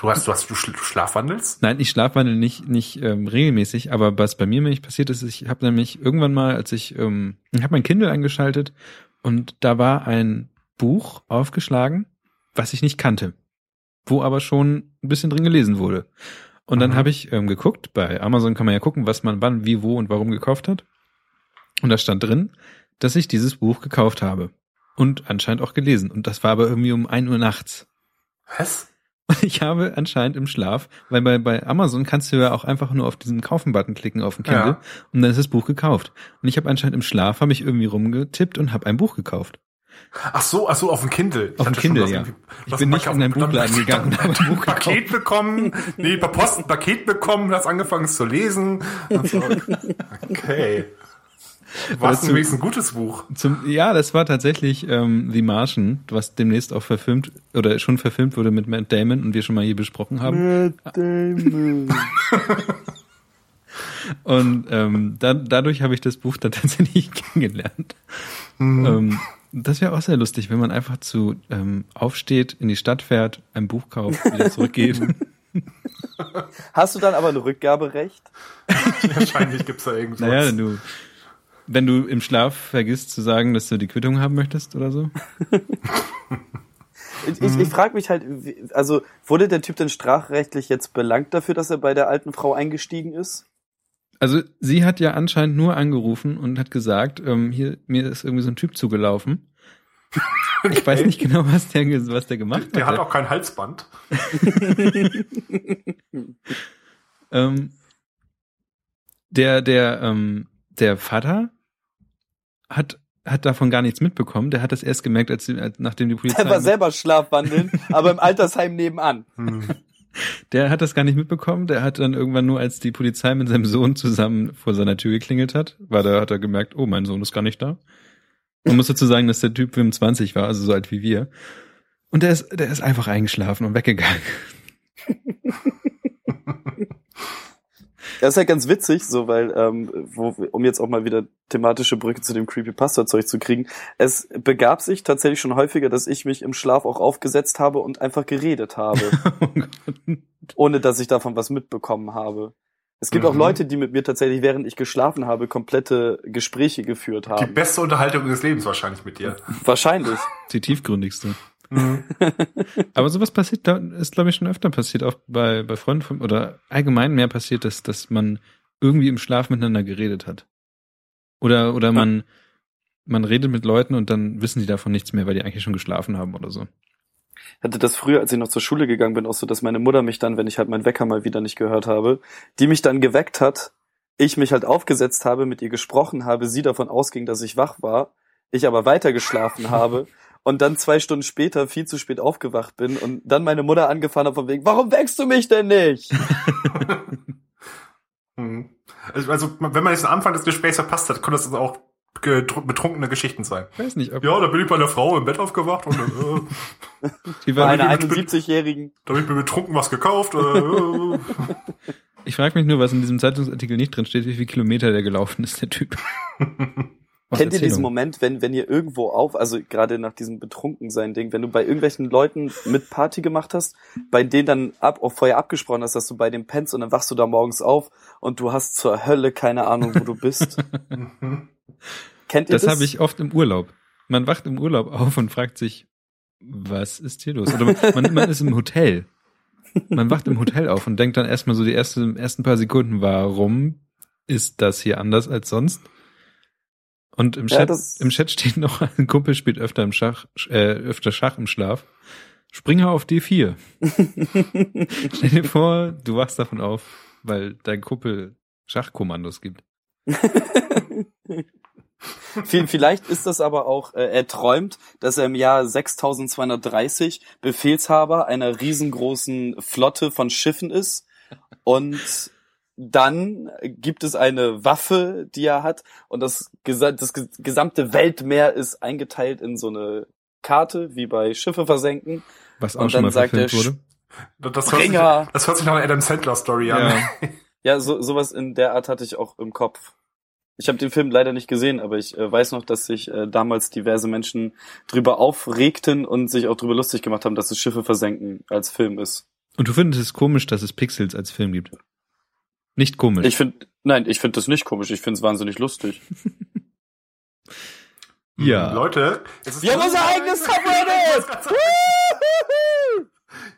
Speaker 4: Du hast, du hast, du, schl- du schlafwandelst?
Speaker 2: Nein, ich schlafwandel nicht nicht ähm, regelmäßig, aber was bei mir nämlich passiert ist, ich habe nämlich irgendwann mal, als ich ähm, ich habe mein Kindle angeschaltet und da war ein Buch aufgeschlagen, was ich nicht kannte, wo aber schon ein bisschen drin gelesen wurde. Und dann
Speaker 4: Mhm.
Speaker 2: habe ich ähm, geguckt, bei Amazon kann man ja gucken, was man wann, wie, wo und warum gekauft hat. Und da stand drin, dass ich dieses Buch gekauft habe und anscheinend auch gelesen. Und das war aber irgendwie um ein Uhr nachts.
Speaker 4: Was?
Speaker 2: Ich habe anscheinend im Schlaf, weil bei, bei Amazon kannst du ja auch einfach nur auf diesen Kaufen-Button klicken auf dem Kindle
Speaker 4: Ja.
Speaker 2: und dann ist das Buch gekauft. Und ich habe anscheinend im Schlaf, habe ich irgendwie rumgetippt und habe ein Buch gekauft.
Speaker 4: Ach so, ach so, auf dem Kindle. Ich
Speaker 2: Auf dem Kindle, ja. Ich bin nicht
Speaker 4: auf-
Speaker 2: in einen Buchladen gegangen ein Buch
Speaker 4: Paket bekommen, nee, per Post ein Paket bekommen, hast angefangen zu lesen. Und so. Okay. War es wenigstens ein gutes Buch?
Speaker 2: Zum, ja, das war tatsächlich ähm, The Martian, was demnächst auch verfilmt oder schon verfilmt wurde mit Matt Damon und wir schon mal hier besprochen haben. Und ähm, da, dadurch habe ich das Buch dann tatsächlich kennengelernt. Ähm, das wäre auch sehr lustig, wenn man einfach zu ähm, aufsteht, in die Stadt fährt, ein Buch kauft, wieder zurückgeht.
Speaker 3: Hast du dann aber ein Rückgaberecht?
Speaker 4: Wahrscheinlich gibt's da irgendwas.
Speaker 2: Naja, du, wenn du im Schlaf vergisst zu sagen, dass du die Quittung haben möchtest oder so.
Speaker 3: Ich, ich, ich frage mich halt, also wurde der Typ denn strafrechtlich jetzt belangt dafür, dass er bei der alten Frau eingestiegen ist?
Speaker 2: Also sie hat ja anscheinend nur angerufen und hat gesagt, ähm, hier, mir ist irgendwie so ein Typ zugelaufen. Ich weiß nicht genau, was der, was der gemacht
Speaker 4: Der hat
Speaker 2: hat.
Speaker 4: auch kein Halsband.
Speaker 2: Ähm, der, der, ähm, der Vater hat, hat davon gar nichts mitbekommen. Der hat das erst gemerkt, als, sie- als nachdem die Polizei.
Speaker 3: Der war selber schlafwandeln, aber im Altersheim nebenan.
Speaker 4: Hm.
Speaker 2: Der hat das gar nicht mitbekommen. Der hat dann irgendwann nur, als die Polizei mit seinem Sohn zusammen vor seiner Tür geklingelt hat, war da, hat er gemerkt, oh, mein Sohn ist gar nicht da. Man muss dazu sagen, dass der Typ 25 war, also so alt wie wir. Und der ist, der ist einfach eingeschlafen und weggegangen.
Speaker 3: Das ist halt ganz witzig, so weil, ähm, wo, um jetzt auch mal wieder thematische Brücke zu dem Creepypasta-Zeug zu kriegen. Es begab sich tatsächlich schon häufiger, dass ich mich im Schlaf auch aufgesetzt habe und einfach geredet habe,
Speaker 2: Oh
Speaker 3: ohne dass ich davon was mitbekommen habe. Es gibt auch
Speaker 4: Mhm.
Speaker 3: Leute, die mit mir tatsächlich, während ich geschlafen habe, komplette Gespräche geführt
Speaker 4: Die
Speaker 3: haben.
Speaker 4: beste Unterhaltung des Lebens wahrscheinlich mit dir.
Speaker 3: Wahrscheinlich.
Speaker 2: Die tiefgründigste.
Speaker 4: Mhm.
Speaker 2: Aber sowas passiert, da ist glaube ich schon öfter passiert, auch bei, bei Freunden von, oder allgemein mehr passiert, dass, dass man irgendwie im Schlaf miteinander geredet hat. Oder, oder man, man redet mit Leuten und dann wissen die davon nichts mehr, weil die eigentlich schon geschlafen haben oder so.
Speaker 3: hatte das früher, als ich noch zur Schule gegangen bin, auch so, dass meine Mutter mich dann, wenn ich halt meinen Wecker mal wieder nicht gehört habe, die mich dann geweckt hat, ich mich halt aufgesetzt habe, mit ihr gesprochen habe, sie davon ausging, dass ich wach war, ich aber weiter geschlafen habe und dann zwei Stunden später viel zu spät aufgewacht bin und dann meine Mutter angefahren hat von wegen, warum weckst du mich denn nicht?
Speaker 4: Mhm. Also, also, wenn man jetzt den Anfang des Gesprächs verpasst hat, können das also auch betrunkene Geschichten sein.
Speaker 2: Ich weiß nicht, ob
Speaker 4: Ja, da bin ich bei einer Frau im Bett aufgewacht und äh,
Speaker 2: die
Speaker 3: Bei
Speaker 2: war,
Speaker 4: mit-
Speaker 3: 71-Jährigen.
Speaker 4: da hab ich mir betrunken was gekauft. Äh, äh.
Speaker 2: ich frage mich nur, was in diesem Zeitungsartikel nicht drin steht, wie viele Kilometer der gelaufen ist, der Typ. Aus
Speaker 3: Kennt ihr diesen. Moment, wenn, wenn ihr irgendwo auf, also gerade nach diesem Betrunkensein-Ding, wenn du bei irgendwelchen Leuten mit Party gemacht hast, bei denen dann ab, auch vorher abgesprochen hast, dass du bei dem pennst und dann wachst du da morgens auf und du hast zur Hölle keine Ahnung, wo du bist. Kennt ihr
Speaker 2: Das
Speaker 3: das?
Speaker 2: habe ich oft im Urlaub. Man wacht im Urlaub auf und fragt sich, was ist hier los? Oder man, man ist im Hotel. Man wacht im Hotel auf und denkt dann erstmal so die erste, ersten paar Sekunden, warum ist das hier anders als sonst? Und im
Speaker 3: Ja,
Speaker 2: Chat,
Speaker 3: das-
Speaker 2: im Chat steht noch, ein Kumpel spielt öfter im Schach, äh, öfter Schach im Schlaf. Springer auf D4. Stell dir vor, du wachst davon auf, weil dein Kumpel Schachkommandos gibt.
Speaker 3: Vi- Vielleicht ist das aber auch, äh, er träumt, dass er im Jahr 6230 Befehlshaber einer riesengroßen Flotte von Schiffen ist und dann gibt es eine Waffe, die er hat und das, gesa das ges- gesamte Weltmeer ist eingeteilt in so eine Karte, wie bei Schiffe versenken.
Speaker 2: Was auch
Speaker 3: Und
Speaker 2: schon
Speaker 3: dann
Speaker 2: mal
Speaker 3: sagt der
Speaker 2: wurde.
Speaker 4: Das hört, sich, das hört sich nach einer Adam Sandler Story an.
Speaker 2: Ja.
Speaker 3: Ja, so, sowas in der Art hatte ich auch im Kopf. Ich habe den Film leider nicht gesehen, aber ich äh, weiß noch, dass sich äh, damals diverse Menschen drüber aufregten und sich auch drüber lustig gemacht haben, dass es Schiffe versenken als Film ist.
Speaker 2: Und du findest es komisch, dass es Pixels als Film gibt. Nicht komisch.
Speaker 3: Ich finde, nein, ich finde das nicht komisch. Ich finde es wahnsinnig lustig.
Speaker 2: Ja.
Speaker 4: Mhm. Leute, es ist
Speaker 3: Wir haben unser eigenes Subreddit!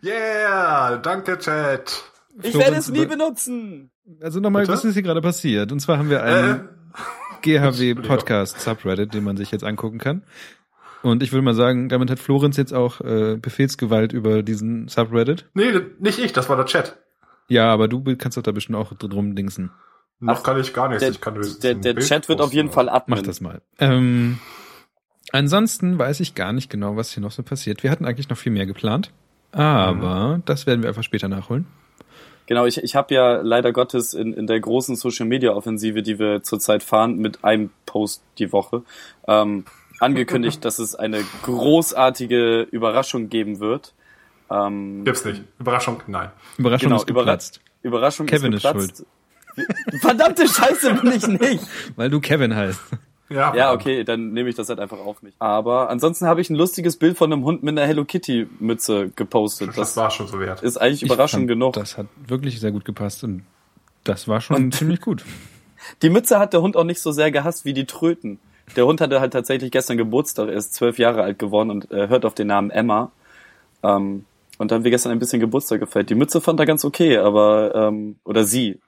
Speaker 4: Yeah, danke Chat.
Speaker 3: Ich werde es nie benutzen.
Speaker 2: Also nochmal, was ist hier gerade passiert? Und zwar haben wir
Speaker 4: Äh,
Speaker 2: einen GHW Podcast Subreddit, den man sich jetzt angucken kann. Und ich würde mal sagen, damit hat Florenz jetzt auch äh, Befehlsgewalt über diesen Subreddit.
Speaker 4: nee, nicht ich, das war der Chat.
Speaker 2: Ja, aber du kannst doch da bestimmt auch drum dingsen.
Speaker 4: Noch
Speaker 3: Ach,
Speaker 4: kann ich gar nichts.
Speaker 3: Der,
Speaker 4: ich kann
Speaker 3: der, der
Speaker 4: Bild
Speaker 3: Chat wird auf jeden Fall Admin.
Speaker 2: Mach das mal. Ähm, ansonsten weiß ich gar nicht genau, was hier noch so passiert. Wir hatten eigentlich noch viel mehr geplant. Aber das werden wir einfach später nachholen.
Speaker 3: Genau, ich, ich habe ja leider Gottes in, in der großen Social-Media-Offensive, die wir zurzeit fahren, mit einem Post die Woche, ähm, angekündigt, dass es eine großartige Überraschung geben wird. Ähm,
Speaker 4: Gibt's nicht. Überraschung, nein.
Speaker 2: Überraschung
Speaker 3: Genau,
Speaker 2: ist geplatzt.
Speaker 3: Überraschung
Speaker 2: Kevin
Speaker 3: ist
Speaker 2: ist
Speaker 3: geplatzt. Verdammte Scheiße bin ich nicht.
Speaker 2: Weil du Kevin heißt.
Speaker 4: Ja,
Speaker 3: Ja, okay, dann nehme ich das halt einfach auf mich. Aber ansonsten habe ich ein lustiges Bild von einem Hund mit einer Hello Kitty Mütze gepostet.
Speaker 4: Das
Speaker 3: Das
Speaker 4: war schon so wert.
Speaker 3: ist eigentlich
Speaker 2: Ich
Speaker 3: überraschend
Speaker 2: fand,
Speaker 3: genug.
Speaker 2: Das hat wirklich sehr gut gepasst und das war schon ziemlich gut.
Speaker 3: Die Mütze hat der Hund auch nicht so sehr gehasst wie die Tröten. Der Hund hatte halt tatsächlich gestern Geburtstag, er ist zwölf Jahre alt geworden und äh, hört auf den Namen Emma. Ähm, und dann haben wir gestern ein bisschen Geburtstag gefeiert. Die Mütze fand er ganz okay, aber, ähm, oder sie.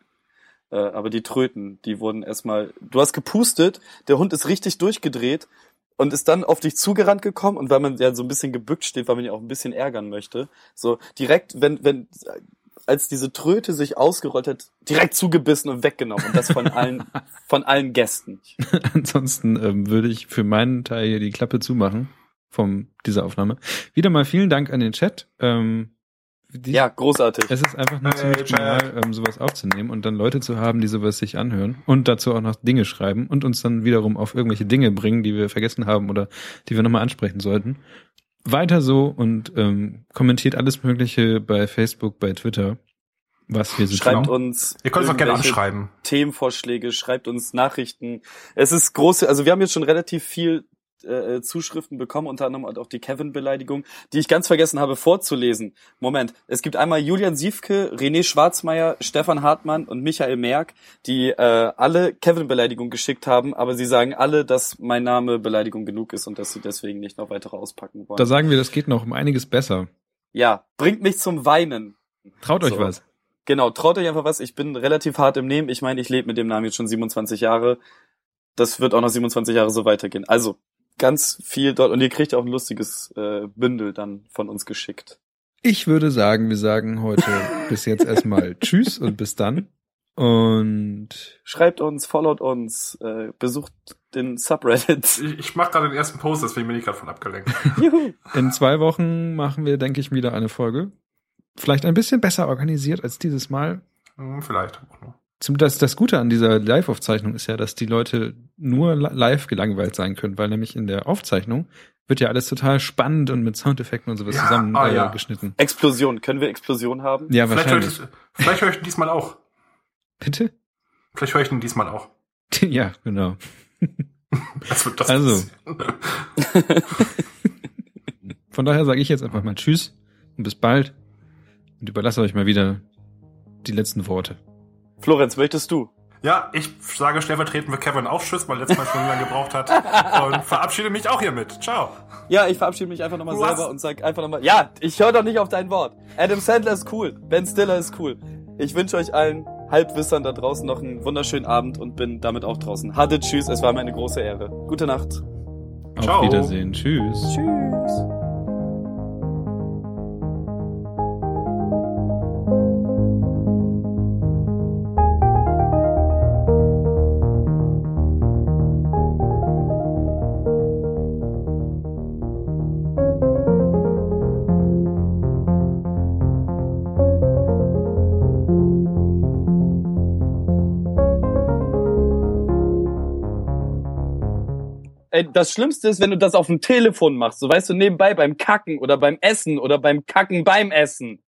Speaker 3: Äh, aber die Tröten, die wurden erstmal, du hast gepustet, der Hund ist richtig durchgedreht und ist dann auf dich zugerannt gekommen und weil man ja so ein bisschen gebückt steht, weil man ihn auch ein bisschen ärgern möchte, so direkt, wenn, wenn, als diese Tröte sich ausgerollt hat, direkt zugebissen und weggenommen und das von allen, von allen Gästen.
Speaker 2: Ansonsten ähm, würde ich für meinen Teil hier die Klappe zumachen von dieser Aufnahme. Wieder mal vielen Dank an den Chat. Ähm, die,
Speaker 3: Ja, großartig.
Speaker 2: Es ist einfach nur
Speaker 4: Hey,
Speaker 2: ziemlich
Speaker 4: Chat.
Speaker 2: genial, ähm, sowas aufzunehmen und dann Leute zu haben, die sowas sich anhören und dazu auch noch Dinge schreiben und uns dann wiederum auf irgendwelche Dinge bringen, die wir vergessen haben oder die wir nochmal ansprechen sollten. Weiter so und ähm, kommentiert alles Mögliche bei Facebook, bei Twitter, was wir so
Speaker 3: Schreibt
Speaker 2: tun.
Speaker 3: uns.
Speaker 4: Ihr könnt es auch gerne anschreiben.
Speaker 3: Themenvorschläge, schreibt uns Nachrichten. Es ist große, also wir haben jetzt schon relativ viel äh, Zuschriften bekommen, unter anderem auch die Kevin-Beleidigung, die ich ganz vergessen habe vorzulesen. Moment, es gibt einmal Julian Siefke, René Schwarzmeier, Stefan Hartmann und Michael Merck, die äh, alle Kevin-Beleidigung geschickt haben, aber sie sagen alle, dass mein Name Beleidigung genug ist und dass sie deswegen nicht noch weitere auspacken wollen.
Speaker 2: Da sagen wir, das geht noch um einiges besser.
Speaker 3: ja, bringt mich zum Weinen.
Speaker 2: Traut euch
Speaker 3: So.
Speaker 2: was.
Speaker 3: Genau, traut euch einfach was. Ich bin relativ hart im Nehmen. Ich meine, ich lebe mit dem Namen jetzt schon 27 Jahre. Das wird auch noch 27 Jahre so weitergehen. Also ganz viel dort und ihr kriegt auch ein lustiges äh, Bündel dann von uns geschickt.
Speaker 2: Ich würde sagen, wir sagen heute bis jetzt erstmal Tschüss und bis dann. Und
Speaker 3: Schreibt uns, followt uns, äh, besucht den Subreddit.
Speaker 4: Ich, ich mache gerade den ersten Post, deswegen bin ich gerade von abgelenkt.
Speaker 3: Juhu.
Speaker 2: in zwei Wochen machen wir, denke ich, wieder eine Folge. Vielleicht ein bisschen besser organisiert als dieses Mal.
Speaker 4: Hm, vielleicht.
Speaker 2: Zum, das, das Gute an dieser Live-Aufzeichnung ist ja, dass die Leute nur li- live gelangweilt sein können, weil nämlich in der Aufzeichnung wird ja alles total spannend und mit Soundeffekten und sowas
Speaker 4: Ja,
Speaker 2: zusammen
Speaker 4: ah,
Speaker 2: äh,
Speaker 4: ja.
Speaker 2: geschnitten.
Speaker 3: Explosion. Können wir Explosion haben?
Speaker 2: Ja,
Speaker 4: Vielleicht höre,
Speaker 2: wahrscheinlich.
Speaker 4: ich, vielleicht höre ich ihn diesmal auch.
Speaker 2: Bitte?
Speaker 4: Vielleicht höre ich ihn diesmal auch.
Speaker 2: ja, genau.
Speaker 4: Das wird das
Speaker 2: Also. Von daher sage ich jetzt einfach mal Tschüss und bis bald und überlasse euch mal wieder die letzten Worte.
Speaker 3: Florenz, möchtest du?
Speaker 4: Ja, ich sage stellvertretend für Kevin auch Tschüss, weil letztes Mal schon lange gebraucht hat. Und verabschiede mich auch hiermit. Ciao.
Speaker 3: Ja, ich verabschiede mich einfach nochmal selber und sag einfach nochmal, ja, ich höre doch nicht auf dein Wort. Adam Sandler ist cool, Ben Stiller ist cool. Ich wünsche euch allen Halbwissern da draußen noch einen wunderschönen Abend und bin damit auch draußen. Hatte tschüss, es war mir eine große Ehre. Gute Nacht.
Speaker 2: Auf
Speaker 4: Ciao.
Speaker 2: Wiedersehen. Tschüss.
Speaker 3: Tschüss. Das Schlimmste ist, wenn du das auf dem Telefon machst. So weißt du, nebenbei beim Kacken oder beim Essen oder beim Kacken beim Essen.